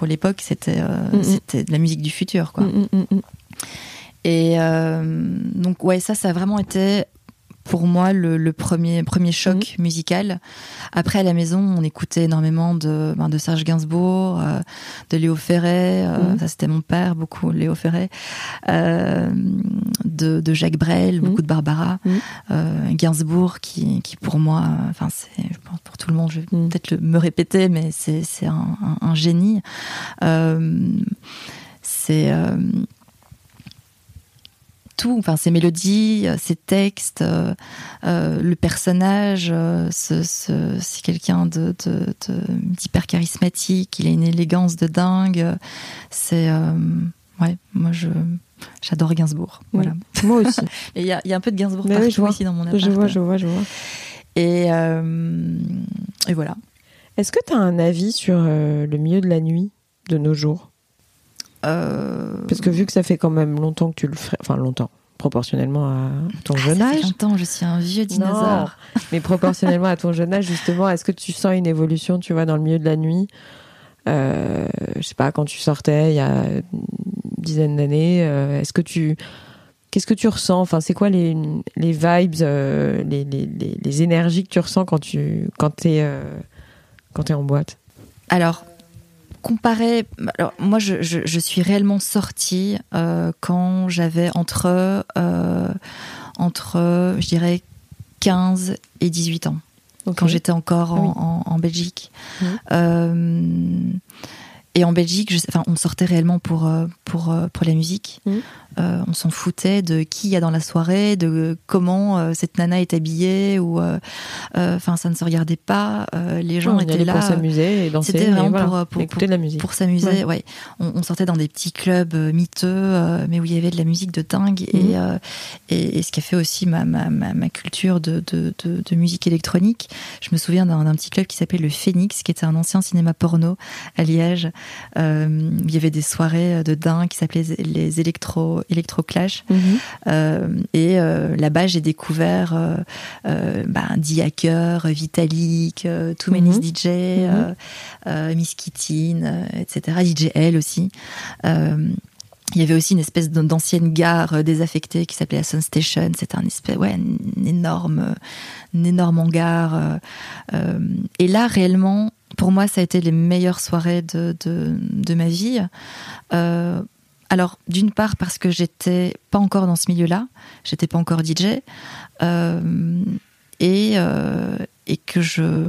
Pour l'époque, c'était euh, mm -mm. c'était de la musique du futur quoi. Mm Et euh, donc ouais, ça ça a vraiment été pour moi le, premier premier choc mhm. musical. Après à la maison, on écoutait énormément de ben, de Serge Gainsbourg, euh, de Léo Ferré, euh, mhm. ça c'était mon père beaucoup Léo Ferré, euh, de, de, Jacques Brel, mhm. beaucoup de Barbara, Gainsbourg qui qui pour moi, enfin c'est je pense pour tout le monde, je vais peut-être me répéter, mais c'est c'est un, un, génie. c'est enfin ses mélodies, euh, ses textes, euh, euh, le personnage, c'est quelqu'un de, d'hyper charismatique, il a une élégance de dingue. C'est ouais, moi je j'adore Gainsbourg. Voilà. Moi aussi. il y a, y a, un peu de Gainsbourg partout oui, ici dans mon appart. Je vois, je vois, je vois. Et, et voilà. Est-ce que tu as un avis sur le milieu de la nuit de nos jours? euh... Parce que vu que ça fait quand même longtemps que tu le ferais, enfin longtemps, proportionnellement à ton ah, jeune ça âge. Fait longtemps, je suis un vieux dinosaure. mais proportionnellement à ton jeune âge, justement, est-ce que tu sens une évolution, tu vois, dans le milieu de la nuit? Euh, Je sais pas, quand tu sortais il y a une dizaine d'années, euh, est-ce que tu Qu'est-ce que tu ressens? Enfin, c'est quoi les, les vibes, euh, les, les, les, énergies que tu ressens quand tu quand t'es euh, quand es en boîte? Alors, comparer, alors moi je, je, je suis réellement sortie euh, quand j'avais entre, euh, entre, je dirais, 15 et 18 ans, quand j'étais encore en, en, Belgique. Euh, et en Belgique, je, enfin, on sortait réellement pour, pour, pour la musique. Euh, on s'en foutait de qui il y a dans la soirée, de comment euh, cette nana est habillée, ou euh, enfin ça ne se regardait pas. Les gens on étaient là. pour s'amuser et danser. C'était vraiment voilà, pour, pour, écouter de la musique. pour s'amuser, Ouais. ouais. On, on sortait dans des petits clubs miteux, mais où il y avait de la musique de dingue. Mhm. Et, et, et ce qui a fait aussi ma, ma, ma, ma culture de, de, de, de musique électronique. Je me souviens d'un petit club qui s'appelait le Phoenix, qui était un ancien cinéma porno à Liège. Il y avait des soirées de dingue qui s'appelaient les électro, électro clash. Mhm. Euh, et euh, là-bas, j'ai découvert euh, bah, D Hacker, Vitalik, Too Many Mhm. DJ, Miss Kittin, etc. DJ L aussi. Il y avait aussi une espèce d'an- d'ancienne gare désaffectée qui s'appelait la Sun Station. C'était un espèce, ouais, un énorme, un énorme hangar. et là, réellement, pour moi, ça a été les meilleures soirées de, de, de ma vie. Euh, alors, d'une part parce que j'étais pas encore dans ce milieu-là, j'étais pas encore DJ, euh, et, euh, et que je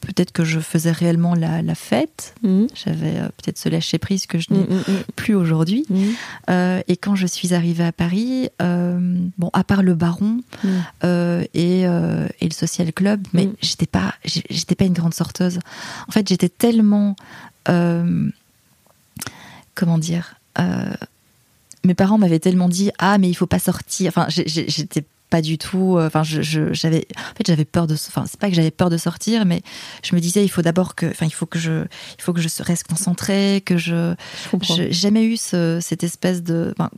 peut-être que je faisais réellement la, la fête. Mhm. J'avais euh, peut-être ce lâcher prise que je n'ai Mhm, mhm, plus aujourd'hui. et quand je suis arrivée à Paris, bon, à part le Baron et, et le Social Club, mais j'étais pas, j'étais pas une grande sorteuse. En fait, j'étais tellement, comment dire, mes parents m'avaient tellement dit ah mais il faut pas sortir. Enfin, j'étais pas du tout. euh, Enfin, je- j'avais, en fait, j'avais peur de. Enfin, c'est pas que j'avais peur de sortir, mais je me disais il faut d'abord que, enfin, il faut que je, il faut que je reste concentrée, que je, j'ai jamais eu ce- cette espèce de. enfin,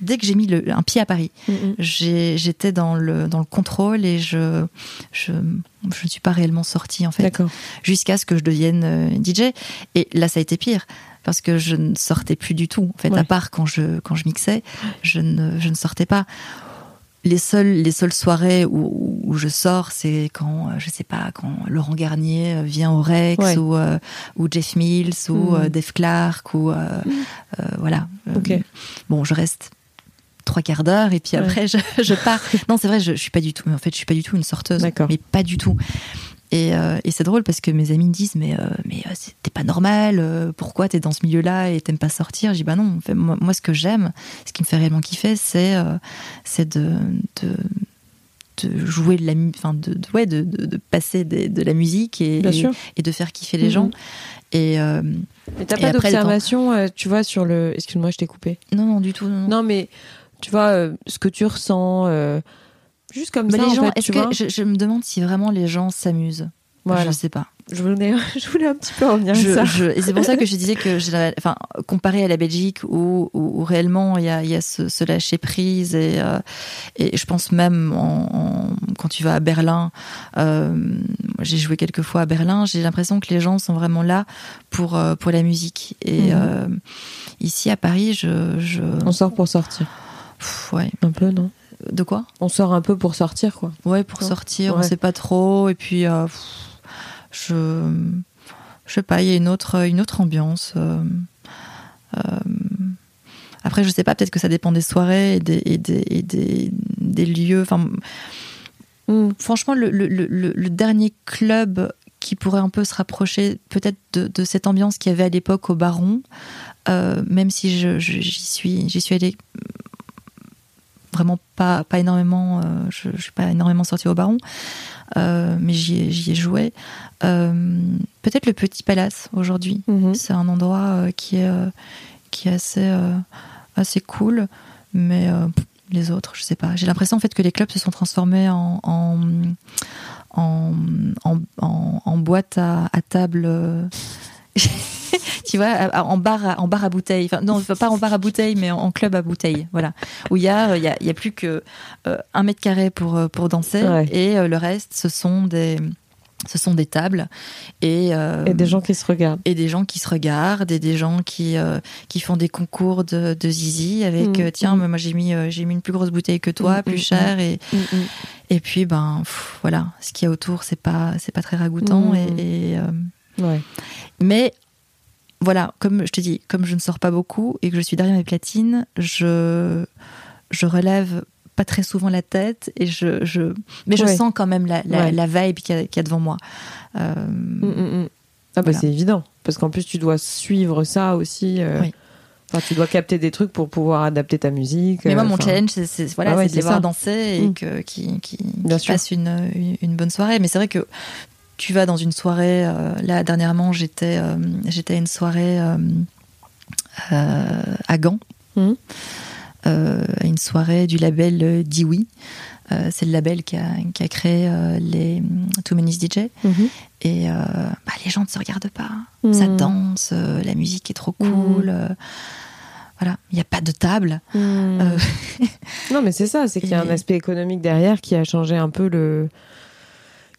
dès que j'ai mis le- un pied à Paris, Mhm. j'ai- j'étais dans le, dans le contrôle et je, je, je ne suis pas réellement sortie en fait, D'accord. jusqu'à ce que je devienne euh, DJ. Et là, ça a été pire parce que je ne sortais plus du tout. En fait, Ouais. à part quand je, quand je mixais, je ne, je ne sortais pas. Les seules, les seules soirées où, où je sors, c'est quand, euh, je sais pas, quand Laurent Garnier euh, vient au Rex Ouais. ou, euh, ou Jeff Mills ou Mhm. euh, Dave Clark ou, euh, euh, voilà. Euh, Ok. Bon, je reste trois quarts d'heure et puis Ouais. après je, je pars. Non, c'est vrai, je, je suis pas du tout. Mais en fait, je suis pas du tout une sorteuse. D'accord. Mais pas du tout. Et, euh, et c'est drôle parce que mes amis me disent mais euh, mais euh, t'es pas normal. euh, pourquoi t'es dans ce milieu-là et t'aimes pas sortir? Je dis bah non. en fait, moi, moi, ce que j'aime, ce qui me fait réellement kiffer, c'est euh, c'est de, de de jouer de la enfin de, de- ouais de, de, de passer des- de la musique et, et, et de faire kiffer les Mhm. gens et euh, Mais t'as Et pas d'observation, euh, tu vois, sur le. Excuse-moi, je t'ai coupé. non non du tout non, non. Non, mais tu vois, euh, ce que tu ressens, euh, juste comme Mais ça, les en gens, fait, est-ce tu que vois. je, je me demande si vraiment les gens s'amusent Voilà. je sais pas Je voulais, je voulais un petit peu en venir à Je- ça. je- et c'est pour ça que je disais que, enfin, comparé à la Belgique où, où, où réellement il y a, il y a ce, ce lâcher prise et, euh, et je pense même en, en- quand tu vas à Berlin, euh, moi, j'ai joué quelques fois à Berlin, j'ai l'impression que les gens sont vraiment là pour euh, pour la musique et euh, ici à Paris, je, je On sort pour sortir. Pff, ouais, Un peu, non? De quoi? On sort un peu pour sortir, quoi. Ouais, pour Non. sortir, on Ouais. sait pas trop. Et puis, euh, pff, je, je sais pas, il y a une autre, une autre ambiance. euh, euh, après, je sais pas, peut-être que ça dépend des soirées et des, et des, et des, des lieux. Enfin, franchement, le, le, le, le dernier club qui pourrait un peu se rapprocher peut-être de, de cette ambiance qu'il y avait à l'époque au Baron, euh, même si j'y suis, j'y suis allée vraiment pas, pas énormément, euh, je ne suis pas énormément sortie au Baron, euh, mais j'y ai, j'y ai joué. Euh, peut-être le Petit Palace aujourd'hui. Mhm. C'est un endroit euh, qui, est, euh, qui est assez, euh, assez cool, mais euh, les autres, je sais pas. J'ai l'impression en fait que les clubs se sont transformés en, en, en, en, en- en boîte à, à table. Tu vois, en bar, à, en bar à bouteille. Enfin, non, pas en bar à bouteille, mais en, en club à bouteille. Voilà. Où il y a, euh, il y a, il y a plus que euh, un mètre carré pour, euh, pour danser. Ouais. Et euh, le reste, ce sont des, ce sont des tables. Et, euh, Et des gens qui se regardent. et des gens qui se regardent et des gens qui euh, qui font des concours de, de zizi avec Mm, euh, tiens mm. moi j'ai mis j'ai mis une plus grosse bouteille que toi Mm, plus cher et et puis ben pff, voilà ce qu'il y a autour c'est pas c'est pas très ragoûtant et, et, Ouais. mais voilà comme je te dis comme je ne sors pas beaucoup et que je suis derrière mes platines je je relève pas très souvent la tête et je, je mais je Ouais. sens quand même la, la, Ouais. la vibe qu'il y, a- qu'il y a devant moi Euh, Mm, mm, mm. Ah bah c'est évident, parce qu'en plus tu dois suivre ça aussi. Oui. Enfin, tu dois capter des trucs pour pouvoir adapter ta musique. Mais moi, mon challenge, c'est voilà, ah de les voir danser et que, qui, qui, fassent une, une, bonne soirée. Mais c'est vrai que tu vas dans une soirée. là, dernièrement, j'étais j'étais à une soirée à Gand. Mm. Euh, une soirée du label Diwi. Euh, c'est le label qui a, qui a créé euh, les Too Many DJ. Mhm. Et bah, les gens ne se regardent pas. Mhm. Ça danse, la musique est trop cool. Voilà, il n'y a pas de table. non, mais c'est ça, c'est qu'il y a un aspect économique derrière qui a changé un peu le,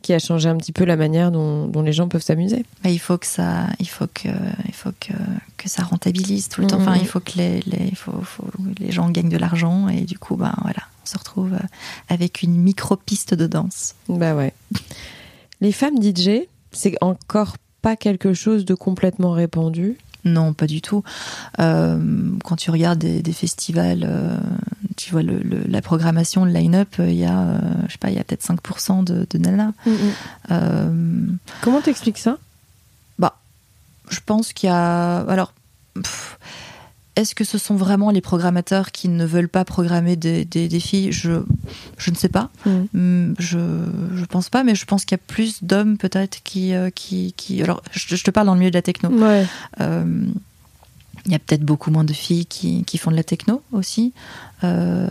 qui a changé un petit peu la manière dont, les gens peuvent s'amuser. Il faut que ça, il faut que, il faut que, que ça rentabilise tout le temps. Enfin, il faut que les, les, faut, les gens gagnent de l'argent et du coup, ben voilà, on se retrouve euh, avec une micro piste de danse. Bah ouais. Les femmes DJ, c'est encore pas quelque chose de complètement répandu? Non, pas du tout. Euh, quand tu regardes des, festivals, euh, tu vois le, la programmation, le line-up, euh, il y a, je sais pas, il y a peut-être 5% de, de nanas. Mm, mm. Comment t'expliques ça? Bah, je pense qu'il y a. Alors. est-ce que ce sont vraiment les programmateurs qui ne veulent pas programmer des, des, filles? Je, je ne sais pas. Mm. Je ne pense pas, mais je pense qu'il y a plus d'hommes peut-être qui, qui, qui, Alors, je, te parle dans le milieu de la techno. Ouais. Il y a peut-être beaucoup moins de filles qui, qui, font de la techno aussi. Euh,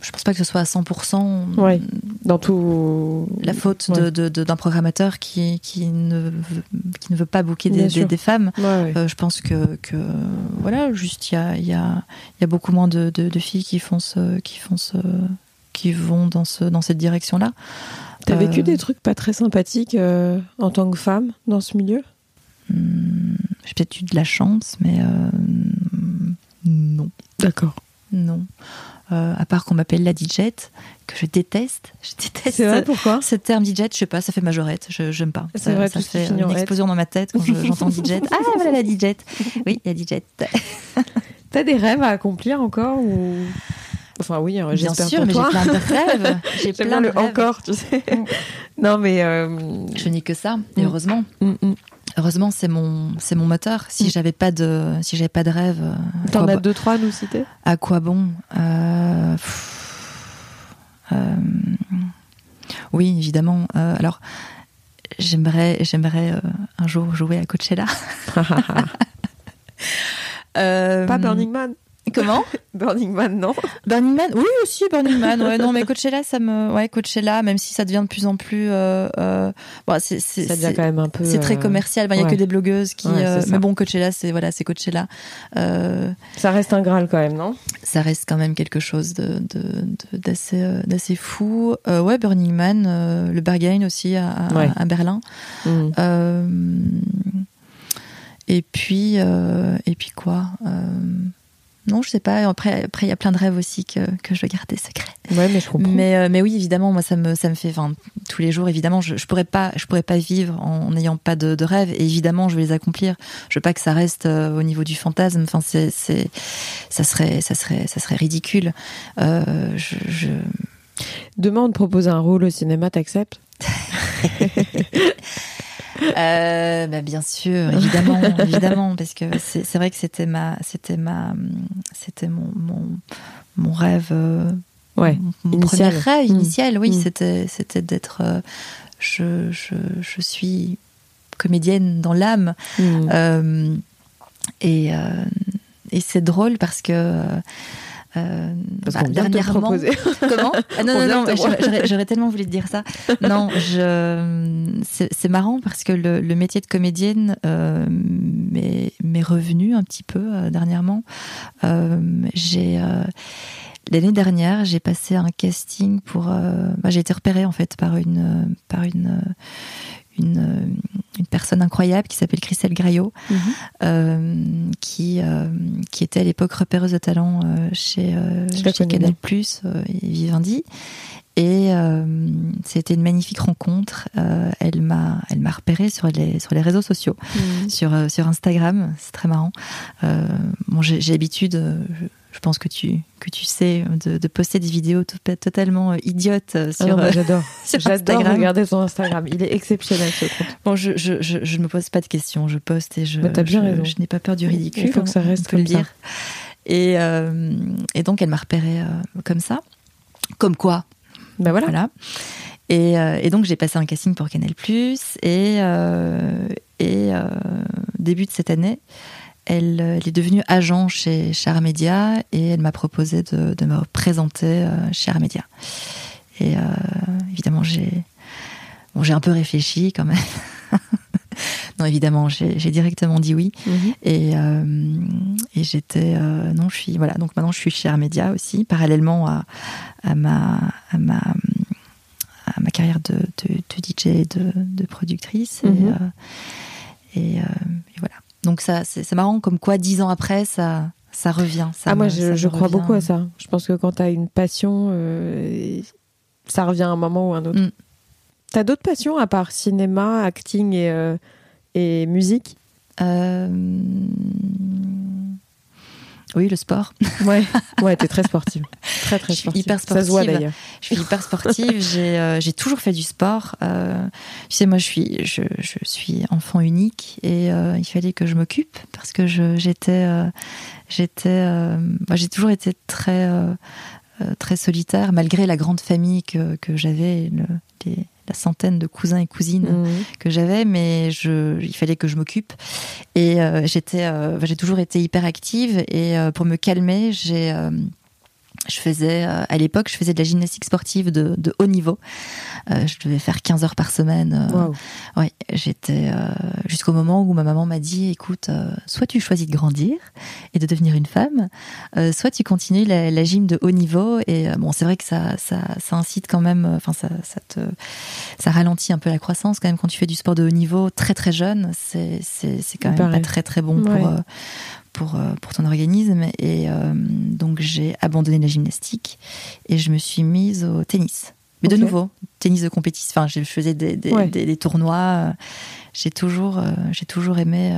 je pense pas que ce soit à 100% ouais, dans tout la faute d'un programmateur qui, qui, ne veut, qui ne veut pas booker des, des, femmes. Euh, je pense que, que voilà, juste il y a, y, a, y a beaucoup moins de, de, filles qui font ce, qui font ce, qui vont dans ce dans cette direction-là. T'as euh, vécu des trucs pas très sympathiques euh, en tant que femme dans ce milieu? Hmm, J'ai peut-être eu de la chance, mais non. D'accord. Non. Euh, à part qu'on m'appelle la DJette, que je déteste. Je déteste. C'est vrai, pourquoi Ce terme DJette, je sais pas, ça fait majorette. Je j'aime pas. C'est vrai, ça fait une explosion dans ma tête quand j'entends DJette. Ah voilà la DJette. Oui, la DJette. T'as des rêves à accomplir encore ou? Enfin oui, hein, bien sûr, mais j'ai plein de rêves. J'ai plein de rêves. encore, tu sais. non mais euh... je n'ai que ça, et heureusement. Mm, mm heureusement c'est mon c'est mon moteur. Si mm. j'avais pas de si j'avais pas de rêve euh, t'en as deux trois à nous citer? À quoi bon euh, euh, oui évidemment. Alors j'aimerais j'aimerais un jour jouer à Coachella. Pas Burning Man Comment Burning Man, non Burning Man, oui aussi Burning Man. Ouais, non, mais Coachella, ça me, ouais, Coachella, même si ça devient de plus en plus, euh, euh... bon, c'est, c'est, ça devient quand même un peu. C'est très euh, commercial. Il y a que des blogueuses qui, euh, mais bon, Coachella, c'est voilà, c'est Coachella. Ça reste un graal quand même, non? Ça reste quand même quelque chose de, de, d'assez, d'assez fou. ouais, Burning Man, le Berghain aussi à, à, Berlin. Mm. et puis, et puis quoi non, je sais pas. Après, après, il y a plein de rêves aussi que, que je veux garder secrets. Ouais, mais je comprends. Mais, euh, mais oui, évidemment, moi, ça me, ça me fait, enfin, tous les jours, évidemment, je, je pourrais pas, je pourrais pas vivre en n'ayant pas de, de rêves. Et évidemment, je veux les accomplir. Je veux pas que ça reste euh, au niveau du fantasme. Enfin, c'est, c'est, ça serait, ça serait, ça serait ridicule. Euh, je, je... Demain, on te propose un rôle au cinéma, t'acceptes? euh, bah, bien sûr, évidemment, évidemment, parce que c'est vrai que c'était ma, c'était ma, c'était mon, mon, mon, rêve, euh, ouais, mon, premier rêve mm. initial, oui, mm. c'était, c'était d'être, euh, je, je, je, suis comédienne dans l'âme, mm. euh, et, et c'est drôle parce que euh, Parce bah, dernièrement, comment ah, Non, non, non, j'aurais tellement voulu te dire ça. Non, je, c'est marrant parce que le, le, métier de comédienne euh, m'est revenu un petit peu euh, dernièrement. Euh, j'ai euh, l'année dernière, j'ai passé un casting pour. Euh, bah, j'ai été repérée en fait par une par une une, une, personne incroyable qui s'appelle Christelle Graillot, mhm. euh, qui, euh, qui était à l'époque repéreuse de talent euh, chez, chez Canal Plus et Vivendi. Et c'était une magnifique rencontre. elle m'a, elle m'a repéré sur les sur les réseaux sociaux, mhm. sur sur Instagram. C'est très marrant. bon, j'ai, l'habitude je pense que tu, que tu sais, de, poster des vidéos totalement idiotes ah sur, j'adore. j'adore regarder son Instagram. Il est exceptionnel ce compte. Bon, je, je, je, ne me pose pas de questions. Je poste et je. Bah, bien raison. Je n'ai pas peur du ridicule. Il faut que ça reste comme le dire. Et, et donc, elle m'a repéré comme ça. Comme quoi Ben voilà. voilà. Et, et, donc j'ai passé un casting pour Canal+. Et, et début de cette année, elle, est devenue agent chez Char Media et elle m'a proposé de, me présenter euh, chez Media. Et euh, évidemment, j'ai bon, un peu réfléchi quand même. non, évidemment, j'ai directement dit oui. Mhm. Et, euh, et j'étais non, je suis voilà. Donc maintenant, je suis chez Media aussi, parallèlement à, à ma à ma à ma carrière de, de, DJ et de, de productrice. Mhm. et, et, voilà. Donc ça, c'est marrant comme quoi dix ans après, ça, ça revient. Ça ah moi, je, crois beaucoup à ça. Je pense que quand tu as une passion, euh, ça revient à un moment ou à un autre. Mm. Tu as d'autres passions à part cinéma, acting et, euh, et musique? Euh... Oui, le sport. Ouais, ouais, t'es très sportive. Très, très sportive. hyper sportive. Ça se voit d'ailleurs. Je suis hyper sportive. j'ai, euh, j'ai toujours fait du sport. Euh, tu sais, moi, je suis, je, je suis enfant unique et euh, il fallait que je m'occupe parce que je, j'étais, j'étais, j'ai toujours été très, très solitaire malgré la grande famille que, que j'avais, le, les, la centaine de cousins et cousines mmh. que j'avais, mais je, il fallait que je m'occupe. Et euh, j'étais, euh, j'ai toujours été hyper active. Et euh, pour me calmer, j'ai je faisais, euh, à l'époque, je faisais de la gymnastique sportive de, de haut niveau. Euh, je devais faire 15 heures par semaine. Euh, ouais, j'étais jusqu'au moment où ma maman m'a dit, écoute, soit tu choisis de grandir et de devenir une femme, soit tu continues la, la, gym de haut niveau. Et bon, c'est vrai que ça, ça, ça incite quand même, enfin, ça, ça te, ça ralentit un peu la croissance quand même quand tu fais du sport de haut niveau très très jeune. C'est, c'est, c'est quand même pas très très bon pour pour, euh, pour ton organisme. Et euh, donc j'ai abandonné la gymnastique et je me suis mise au tennis. Mais de nouveau, tennis de compétition. Enfin, je faisais des, des, tournois. J'ai toujours, euh, j'ai toujours aimé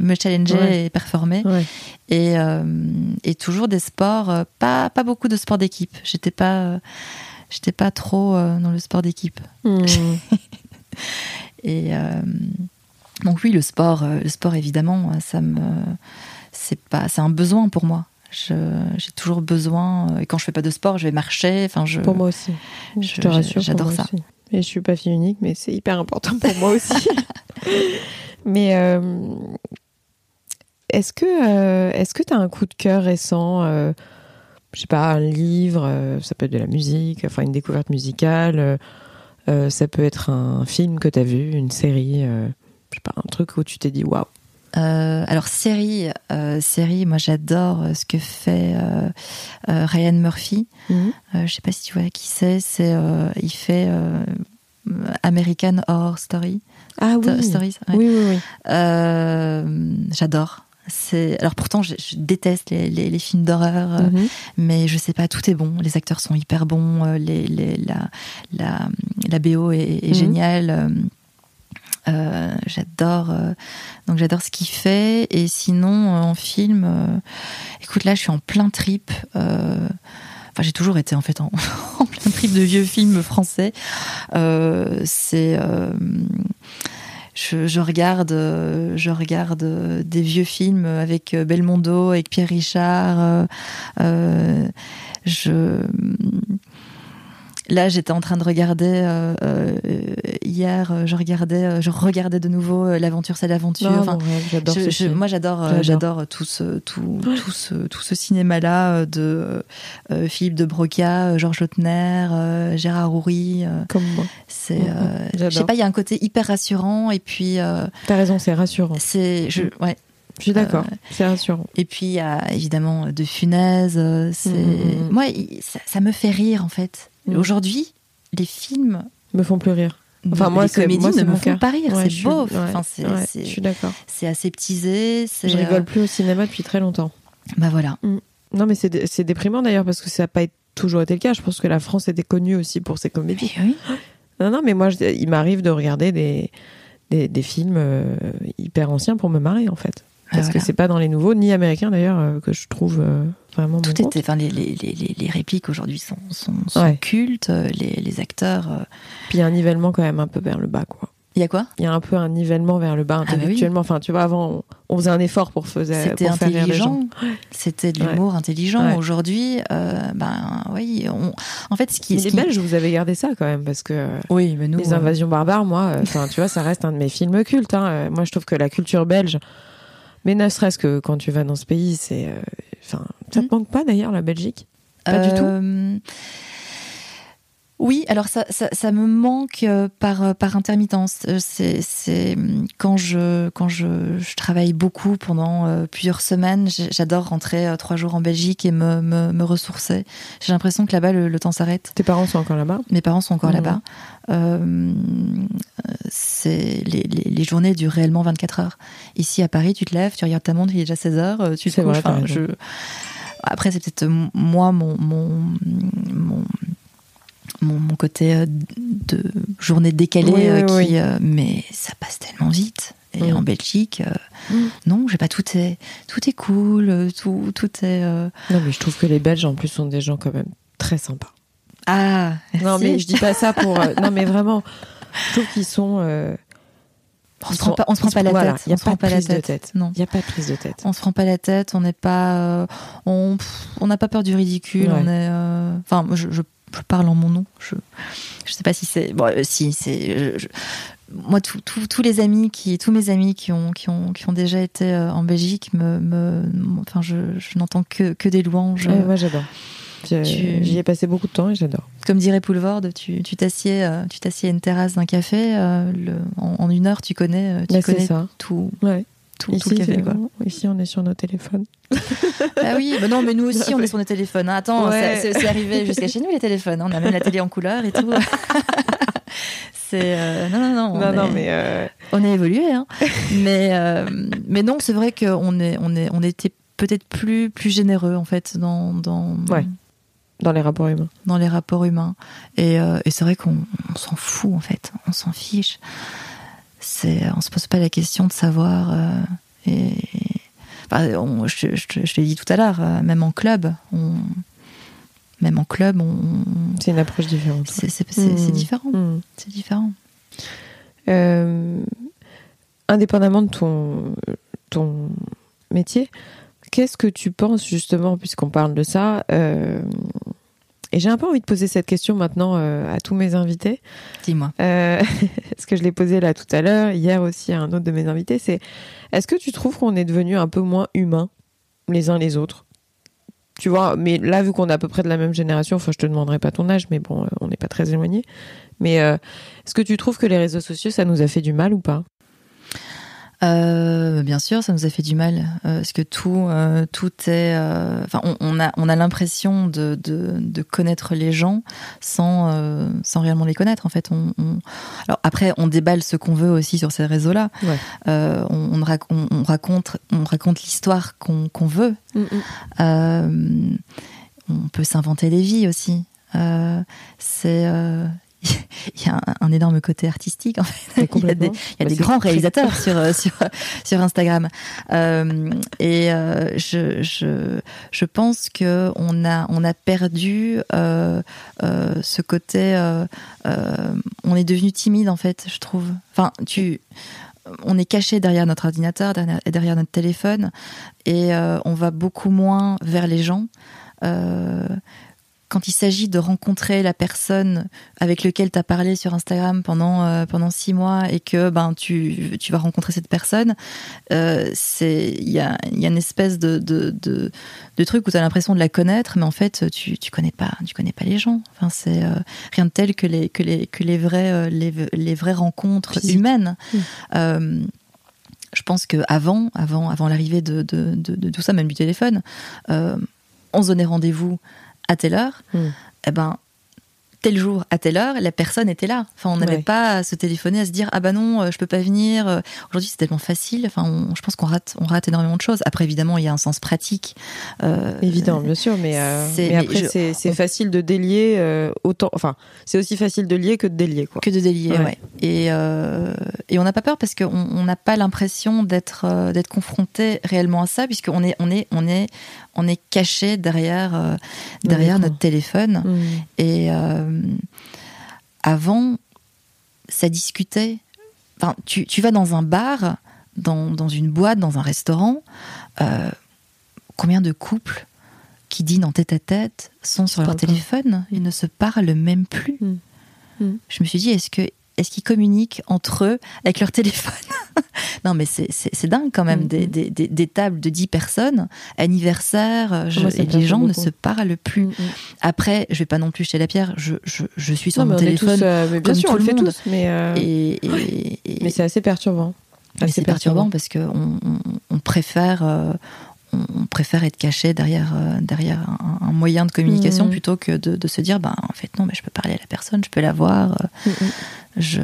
me, challenger et performer. Et, et, toujours des sports, pas, pas beaucoup de sports d'équipe. J'étais pas, j'étais pas trop dans le sport d'équipe. Hmm. et donc oui, le sport, euh, le sport évidemment, ça me, c'est pas, c'est un besoin pour moi. j'ai toujours besoin. Euh, et quand je fais pas de sport, je vais marcher. Enfin, je. Pour moi aussi. Je, te rassure. J'adore ça. Et je suis pas fille unique, mais c'est hyper important pour moi aussi. mais euh, est-ce que est-ce que tu as un coup de cœur récent Je sais pas, un livre, ça peut être de la musique, enfin une découverte musicale, ça peut être un film que tu as vu, une série sais pas, un truc où tu t'es dit waouh euh, alors série, euh, série, moi j'adore euh, ce que fait Ryan Murphy. Mhm. je sais pas si tu vois qui c'est. C'est il fait American Horror Story. Ah oui. Stories, oui, oui, oui. j'adore. C'est alors pourtant je, déteste les, les, films d'horreur, mhm. mais je sais pas, tout est bon. Les acteurs sont hyper bons. Les, les la, la, la BO est, est mhm. géniale. Euh, j'adore euh, donc j'adore ce qu'il fait et sinon euh, en film écoute là je suis en plein trip enfin j'ai toujours été en fait en, plein trip de vieux films français c'est je, regarde, je regarde des vieux films avec Belmondo, avec Pierre Richard. je Là, j'étais en train de regarder euh, euh, hier. Euh, je regardais, je regardais de nouveau l'aventure, c'est l'aventure. enfin, moi, j'adore, j'adore tout ce, tout, tout ce, tout ce cinéma-là de Philippe de Broca, Georges Lautner, Gérard Houry. Comme moi. C'est, je sais pas, il y a un côté hyper rassurant et puis. T'as raison, c'est rassurant. C'est, je, ouais. Je suis d'accord, c'est rassurant. Et puis il y a évidemment de Funès. C'est mm, mm, mm. moi, ça, me fait rire en fait. Mm. Aujourd'hui, les films me font plus rire. Enfin, moi, les comédies ne me font pas rire. c'est beau. enfin, je suis d'accord. C'est aseptisé. Je rigole euh, plus au cinéma depuis très longtemps. Bah voilà. Mm. Non, mais c'est déprimant d'ailleurs parce que ça n'a pas toujours été le cas. Je pense que la France était connue aussi pour ses comédies. oui. Non, non, mais moi, il m'arrive de regarder des, des, films euh, hyper anciens pour me marrer en fait. Parce que c'est pas dans les nouveaux, ni américains d'ailleurs, que je trouve vraiment. Tout était. Enfin, les, les, les, les répliques aujourd'hui sont, sont, sont cultes, les, les acteurs. Puis il y a un nivellement quand même un peu vers le bas, quoi. Il y a quoi? Il y a un peu un nivellement vers le bas ah bah intellectuellement. Enfin, tu vois, avant, on, faisait un effort pour, faisait, C'était intelligent. C'était de l'humour intelligent. Aujourd'hui, euh, ben oui. On... En fait, ce qui. Les Belges, vous avez gardé ça quand même parce que. Oui, mais nous. Les invasions barbares, moi, euh, enfin, tu vois, ça reste un de mes films cultes. Hein. Moi, je trouve que la culture belge, mais ne serait-ce que quand tu vas dans ce pays, c'est. Euh, enfin, ça te hmm. manque pas d'ailleurs la Belgique? Pas du tout? Oui, alors ça, ça, ça, me manque euh, par euh, par intermittence. Euh, c'est c'est quand je quand je, je travaille beaucoup pendant plusieurs semaines. J'adore rentrer trois jours en Belgique et me me, me ressourcer. J'ai l'impression que là-bas le, temps s'arrête. Tes parents sont encore là-bas? Mes parents sont encore mmh. là-bas. Euh, les, les, les, journées durent réellement 24 heures. Ici à Paris, tu te lèves, tu regardes ta montre, il est déjà 16 heures, tu te couches. Enfin, je... Après, c'est peut-être moi mon, mon, mon mon, côté euh, de journée décalée euh, qui euh, mais ça passe tellement vite et en Belgique mm. non j'ai pas tout est tout est cool tout tout est non mais je trouve que les Belges en plus sont des gens quand même très sympas ah non mais je dis pas ça pour non mais vraiment je trouve qu'ils sont on se prend pas, on se prend pas la tête. Il y a pas, de prise de tête. Non. Il y a pas de prise de tête. On se prend pas la tête. On n'est pas, on, on n'a pas peur du ridicule. On est, enfin, je, je je parle en mon nom. Je je sais pas si c'est bon euh, si c'est moi tous les amis qui tous mes amis qui ont qui ont qui ont déjà été euh, en Belgique me, me enfin je, je n'entends que que des louanges. moi j'adore. J'y ai passé beaucoup de temps et j'adore. Comme dirait Poulvord, tu t'assieds euh, tu t'assieds à une terrasse d'un café le, en, une heure tu connais tu connais ça. tout. Ouais tout, ici, le café, quoi. Ici, on est sur nos téléphones. ah oui, bah non, mais nous aussi, on est sur nos téléphones. Hein. Attends, c'est arrivé jusqu'à chez nous, les téléphones. On a même la télé en couleur et tout. c'est euh, non, non, non. non, non mais euh... on est évolué. Hein. mais, euh, mais non, c'est vrai qu'on est, on est, on était peut-être plus, plus généreux, en fait, dans. dans... Ouais. Dans les rapports humains. Dans les rapports humains. Et, euh, et c'est vrai qu'on s'en fout, en fait. On s'en fiche c'est on se pose pas la question de savoir euh, et je, je, l'ai dit tout à l'heure euh, même en club on, même en club on c'est une approche différente c'est mmh. différent mmh. c'est différent euh, indépendamment de ton ton métier qu'est-ce que tu penses justement puisqu'on parle de ça et j'ai un peu envie de poser cette question maintenant euh, à tous mes invités. Dis-moi. Euh, ce que je l'ai posé là tout à l'heure, hier aussi à un autre de mes invités, c'est est-ce que tu trouves qu'on est devenu un peu moins humain les uns les autres? Tu vois, mais là, vu qu'on est à peu près de la même génération, enfin, je te demanderai pas ton âge, mais bon, euh, on n'est pas très éloignés. Mais euh, est-ce que tu trouves que les réseaux sociaux, ça nous a fait du mal ou pas? Euh, bien sûr, ça nous a fait du mal euh, parce que tout, euh, tout est. Euh, enfin, on, on, a, on a l'impression de, de, de, connaître les gens sans, sans réellement les connaître. En fait, on, on... alors après, on déballe ce qu'on veut aussi sur ces réseaux-là. Ouais. on, on, raconte, on raconte l'histoire qu'on qu'on veut. Mm -mm. on peut s'inventer des vies aussi. c'est il y a un, énorme côté artistique en fait. Il y a des, il y a des grands réalisateurs sur, sur, sur Instagram. Euh, et euh, je, je, je pense que on a, on a perdu euh, ce côté. On est devenu timide en fait, je trouve. Enfin, tu on est caché derrière notre ordinateur, derrière, derrière notre téléphone, et on va beaucoup moins vers les gens. Euh, quand il s'agit de rencontrer la personne avec laquelle tu as parlé sur Instagram pendant euh, pendant six mois et que ben tu, tu vas rencontrer cette personne, euh, il y a, y a une espèce de, de, de, de truc où tu as l'impression de la connaître, mais en fait tu, tu connais pas tu connais pas les gens. Enfin c'est euh, rien de tel que les que les que les vrais euh, les, les vraies rencontres humaines. Mmh. je pense que avant avant avant l'arrivée de, de, de, de, tout ça, même du téléphone, on se donnait rendez-vous à telle heure, mm. eh ben, tel jour à telle heure, la personne était là. Enfin, on n'avait pas à se téléphoner, à se dire ah bah non, euh, je peux pas venir. Euh, aujourd'hui, c'est tellement facile. Enfin, je pense qu'on rate, on rate énormément de choses. Après, évidemment, il y a un sens pratique. Euh, Évident, bien sûr, mais, mais après, c'est facile de délier autant. Enfin, c'est aussi facile de lier que de délier, quoi. Que de délier, ouais. Et et on n'a pas peur parce qu'on n'a pas l'impression d'être d'être confronté réellement à ça, puisqu'on est on est on est on est caché derrière derrière notre téléphone mmh. et avant, ça discutait. Enfin, tu, vas dans un bar, dans, une boîte, dans un restaurant. Euh, combien de couples qui dînent en tête à tête sont sur leur téléphone Ils ne se parlent même plus. Mm. Mm. Je me suis dit, est-ce que est-ce qu'ils communiquent entre eux avec leur téléphone Non, mais c'est dingue quand même, mm, des, des, des, tables de 10 personnes, anniversaire, euh, et les gens ne se parlent plus. Mm, mm. Après, je vais pas non plus jeter la pierre, je, je, je suis sur mon téléphone. Euh, bien comme sûr, tout on le fait monde. tous, mais, euh, et, mais c'est assez perturbant. C'est perturbant parce qu'on on, on préfère, on préfère être caché derrière, derrière un, moyen de communication plutôt que de, de, se dire, ben, en fait, non, mais je peux parler à la personne, je peux la voir. Je,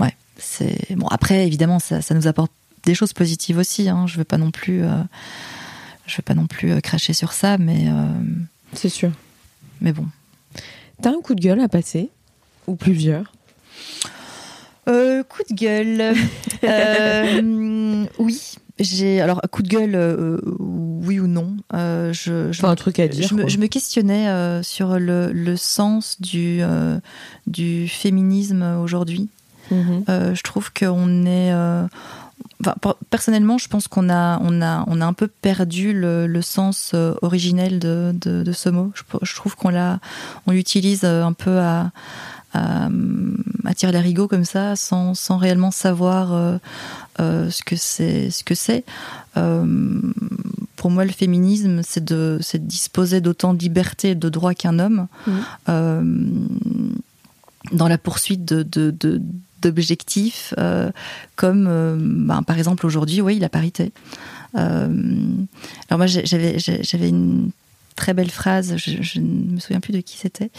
ouais, c'est bon. Après, évidemment, ça, ça, nous apporte des choses positives aussi. Hein. Je veux pas non plus, euh, je veux pas non plus euh, cracher sur ça, mais euh, c'est sûr. Mais bon. T'as un coup de gueule à passer ou plusieurs? Coup de gueule. oui. J'ai alors coup de gueule, euh, oui ou non. Euh, je, je, un truc à dire. Je, me, je me questionnais euh, sur le, le, sens du du féminisme aujourd'hui. Mhm. je trouve qu'on est Enfin, personnellement, je pense qu'on a, on a, on a un peu perdu le, le sens originel de, de, de, ce mot. Je, je trouve qu'on l'a, on l'utilise un peu à, à, à tirer rigots comme ça, sans, sans réellement savoir euh, euh, ce que c'est. Ce que c'est. Euh, pour moi, le féminisme, c'est de, de disposer d'autant de liberté et de droits qu'un homme mmh. dans la poursuite de, de, d'objectifs, comme ben, par exemple aujourd'hui, oui, la parité. alors moi, j'avais, j'avais une très belle phrase, je, ne me souviens plus de qui c'était,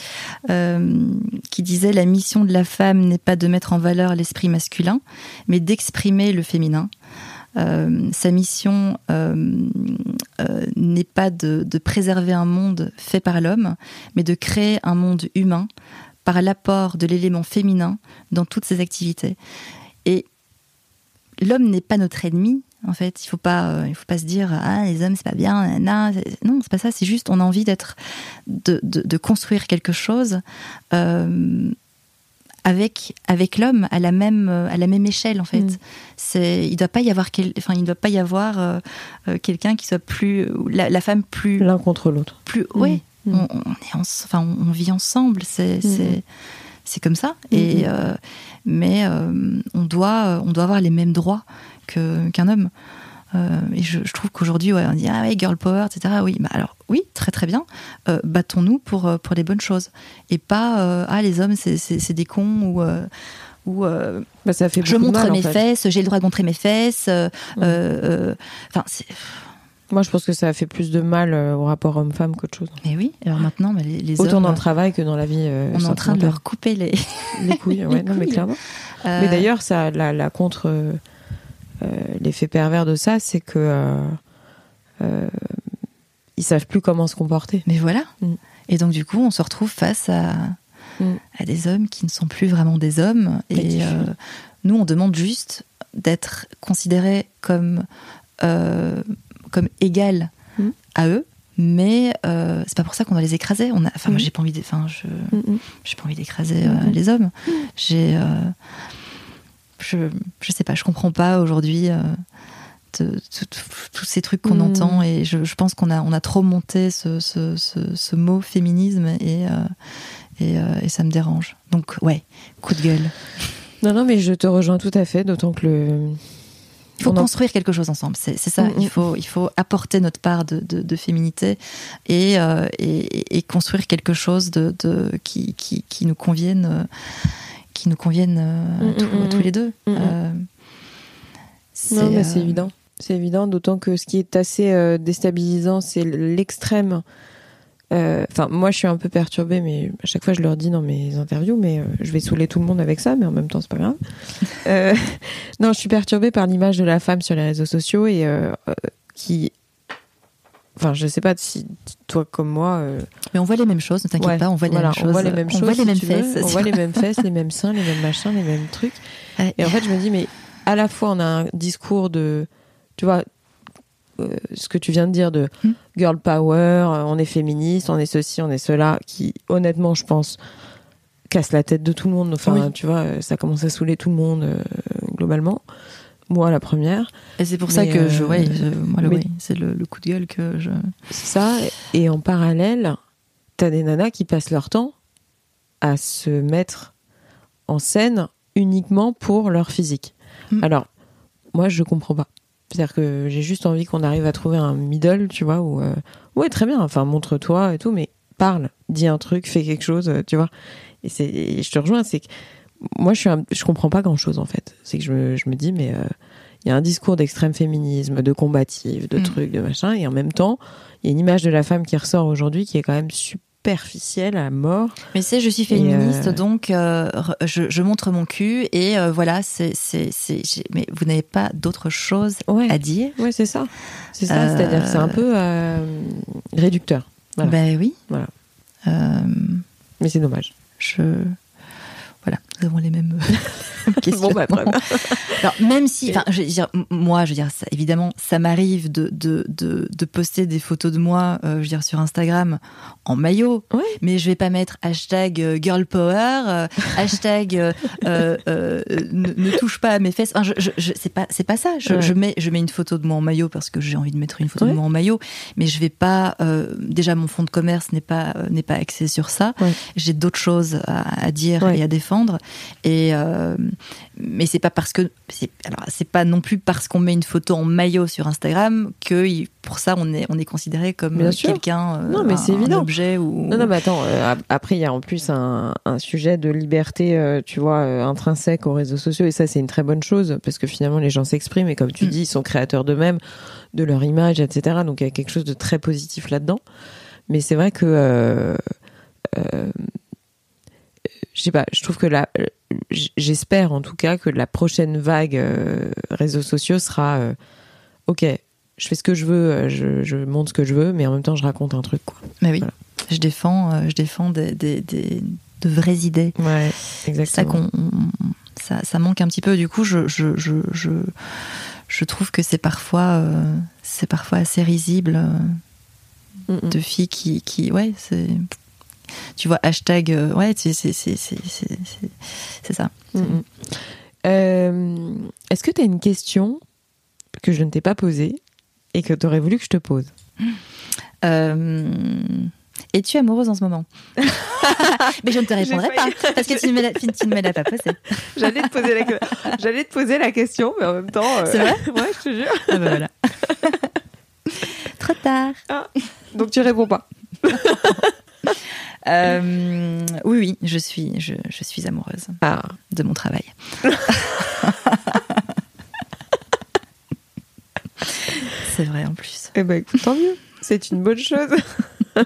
euh, qui disait La mission de la femme n'est pas de mettre en valeur l'esprit masculin, mais d'exprimer le féminin. Euh, sa mission euh, n'est pas de, de, préserver un monde fait par l'homme, mais de créer un monde humain par l'apport de l'élément féminin dans toutes ses activités. Et l'homme n'est pas notre ennemi, en fait. Il faut pas, euh, il faut pas se dire ah les hommes c'est pas bien, non, c'est pas ça. C'est juste on a envie d'être, de, de, construire quelque chose euh, avec avec l'homme à la même à la même échelle en fait. Mm. C'est, il doit pas y avoir, enfin il doit pas y avoir euh, quelqu'un qui soit plus la, femme plus l'un contre l'autre. Plus, mm. oui. Mm. On, est enfin on, vit ensemble. C'est c'est c'est comme ça. Et mais on doit on doit avoir les mêmes droits qu'un homme. Euh, et je, trouve qu'aujourd'hui, ouais, on dit ah ouais, girl power, etc. Oui, bah alors oui, très très bien. Euh, battons-nous pour euh, pour les bonnes choses et pas ah les hommes c'est des cons ou ou bah, ça fait je montre mes fesses, j'ai le droit de montrer mes fesses. Enfin, moi, je pense que ça a fait plus de mal au rapport homme-femme qu'autre chose. Mais oui, alors maintenant, bah, les, Autant dans le travail que dans la vie. on est en train de leur couper les, les couilles, ouais, non, mais clairement. Mais d'ailleurs, ça, la, la contre euh, l'effet pervers de ça, c'est que euh, euh, ils savent plus comment se comporter. Mais voilà. Mm. Et donc du coup, on se retrouve face à, mm. à des hommes qui ne sont plus vraiment des hommes. Et nous, on demande juste d'être considérés comme comme égal mm. à eux. Mais c'est pas pour ça qu'on doit les écraser. On a, enfin, moi, j'ai pas envie, enfin, je, j'ai pas envie d'écraser les hommes. J'ai je, je sais pas, je comprends pas aujourd'hui euh, tous ces trucs qu'on hmm. entend et je, pense qu'on a, on a trop monté ce, ce, ce, mot féminisme et, euh, et, euh, et, ça me dérange. Donc, ouais, coup de gueule. Non, non, mais je te rejoins tout à fait, d'autant que le. Il faut construire quelque chose ensemble, c'est ça. Hmm, il, hmm. faut, il faut apporter notre part de, de, féminité et, et, et, construire quelque chose de, de qui, qui, qui, nous convienne qui nous conviennent euh, mm, mm, tous, mm, les deux. Euh, c'est euh, évident. C'est évident, d'autant que ce qui est assez déstabilisant, c'est l'extrême Euh, Enfin, moi, je suis un peu perturbée, mais à chaque fois, je leur dis dans mes interviews, mais euh, je vais saouler tout le monde avec ça, mais en même temps, c'est pas grave. Euh, non, je suis perturbée par l'image de la femme sur les réseaux sociaux et euh, euh, qui. Enfin, je sais pas si toi comme moi. euh, Mais on voit les mêmes choses, ne t'inquiète ouais, pas, on voit les voilà, mêmes choses. On voit les mêmes on choses. voit les si mêmes tu veux. fesses. On voit les mêmes fesses, les mêmes seins, les mêmes machins, les mêmes trucs. Ouais. Et en fait, je me dis, mais à la fois, on a un discours de, tu vois, euh, ce que tu viens de dire de Hmm. girl power, euh, on est féministe, on est ceci, on est cela, qui, honnêtement, je pense, casse la tête de tout le monde. Enfin, Oui. tu vois, ça commence à saouler tout le monde, euh, globalement. Moi, la première. Et c'est pour ça que je, euh, ouais, je- moi, le, oui, c'est le, le coup de gueule que je. C'est ça. Et en parallèle, t'as des nanas qui passent leur temps à se mettre en scène uniquement pour leur physique. Mm. Alors, moi, je comprends pas. C'est-à-dire que j'ai juste envie qu'on arrive à trouver un middle, tu vois, où, euh, ouais, très bien, enfin, montre-toi et tout, mais parle, dis un truc, fais quelque chose, euh, tu vois. Et, c'est, et je te rejoins, c'est que moi, je suis un- je comprends pas grand-chose, en fait. C'est que je me, je me dis, mais euh, il y a un discours d'extrême féminisme, de combatif, de Mm. trucs, de machin, et en même temps, il y a une image de la femme qui ressort aujourd'hui qui est quand même superficielle à mort. Mais c'est, je suis féministe, euh, donc euh, je, je montre mon cul et euh, voilà, c'est, c'est, c'est, j'ai- mais vous n'avez pas d'autre chose Ouais, à dire? Ouais c'est ça. C'est ça, c'est-à-dire que c'est un peu réducteur. Voilà. Ben oui. Voilà. Mais c'est dommage. je. Voilà, nous avons les mêmes questions. Bon, bah. Alors, même si, enfin, je veux dire, m- moi, je veux dire, ça, évidemment, ça m'arrive de, de, de, de poster des photos de moi, euh, je veux dire, sur Instagram en maillot, mais je vais pas mettre hashtag euh, girl power, euh, hashtag euh, euh, euh, ne, ne touche pas à mes fesses. Enfin, je, je, je- c'est pas, c'est pas ça. Je, Ouais. je mets, je mets une photo de moi en maillot parce que j'ai envie de mettre une photo Ouais. de moi en maillot, mais je vais pas. euh, déjà, mon fonds de commerce n'est pas euh, n'est pas axé sur ça. Ouais. J'ai d'autres choses à, à dire et à défendre. Et euh, mais c'est pas parce que c'est alors c'est pas non plus parce qu'on met une photo en maillot sur Instagram que pour ça on est on est considéré comme euh, quelqu'un euh, Non, mais c'est évident. objet ou Non, non, mais attends, euh, ap- après, il y a en plus un, un sujet de liberté, euh, tu vois, intrinsèque aux réseaux sociaux, et ça, c'est une très bonne chose, parce que finalement, les gens s'expriment, et comme tu Mm. dis, ils sont créateurs d'eux-mêmes, de leur image, etc. Donc, il y a quelque chose de très positif là-dedans. Mais c'est vrai que, euh, je sais pas, je trouve que la, j'espère en tout cas que la prochaine vague euh, réseaux sociaux sera, euh, ok, je fais ce que je veux, euh, je, je montre ce que je veux, mais en même temps, je raconte un truc, quoi. mais oui Voilà. je défends euh, je défends des, des, des- de vraies idées Ouais, ça exactement. on- ça, ça manque un petit peu du coup je je, je, je, je trouve que c'est parfois c'est parfois assez risible Mm, mm. de filles qui, qui ouais, c'est. Tu vois, hashtag, euh, ouais, c'est ça. Mm, mm. Euh, Est-ce que tu as une question que je ne t'ai pas posée et que tu aurais voulu que je te pose? Euh, Es-tu amoureuse en ce moment? Mais je ne te répondrai pas, parce que tu ne me l'as- l'as pas posé. J'allais te poser la, j'allais te poser la question, mais en même temps. euh, C'est vrai? Ouais, je te jure. Ah bah voilà. Trop tard. Donc tu réponds pas. Euh, oui, oui, je suis, je, je suis amoureuse Ah. de mon travail. C'est vrai en plus. Eh ben écoute, tant mieux. C'est une bonne chose.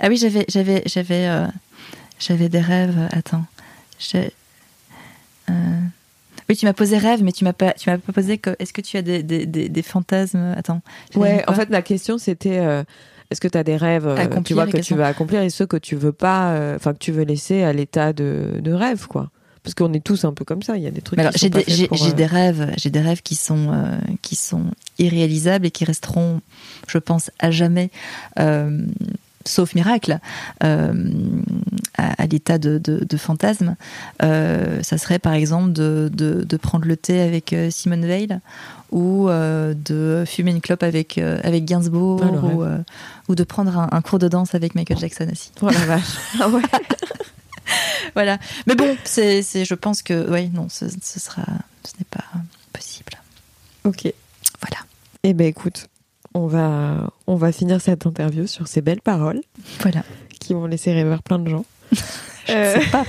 Ah oui, j'avais, j'avais, j'avais, euh, j'avais des rêves. Attends, j'ai. euh, Oui, tu m'as posé rêve, mais tu m'as pas, tu m'as pas posé que. Est-ce que tu as des, des, des, des fantasmes? Attends. Ouais, en fait, la question c'était est-ce que tu as des rêves euh, Accomplir, tu vois, les que questions. tu veux accomplir et ceux que tu veux pas, euh, enfin que tu veux laisser à l'état de, de rêve, quoi? Parce qu'on est tous un peu comme ça. Il y a des trucs. Alors, j'ai des, j'ai, euh, des rêves, j'ai des rêves qui sont, euh, qui sont irréalisables et qui resteront, je pense, à jamais, euh, sauf miracle, euh, à, à l'état de, de, de fantasme. Euh, ça serait par exemple de, de, prendre le thé avec euh, Simone Veil ou euh, de fumer une clope avec, avec Gainsbourg Ah, ou, ou de prendre un, un cours de danse avec Michael Jackson aussi. Oh la vache. Ah ouais. Voilà. Mais bon, c'est, c'est, je pense que, oui, non, ce, ce sera, ce n'est pas possible. Ok. Voilà. Eh ben écoute, on va on va finir cette interview sur ces belles paroles Voilà. qui vont laisser rêver plein de gens. Je Euh, ne sais pas.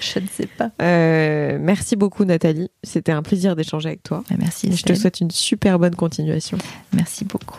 Je ne sais pas. euh, merci beaucoup Nathalie, c'était un plaisir d'échanger avec toi. Merci. Je te souhaite une super bonne continuation. Merci beaucoup.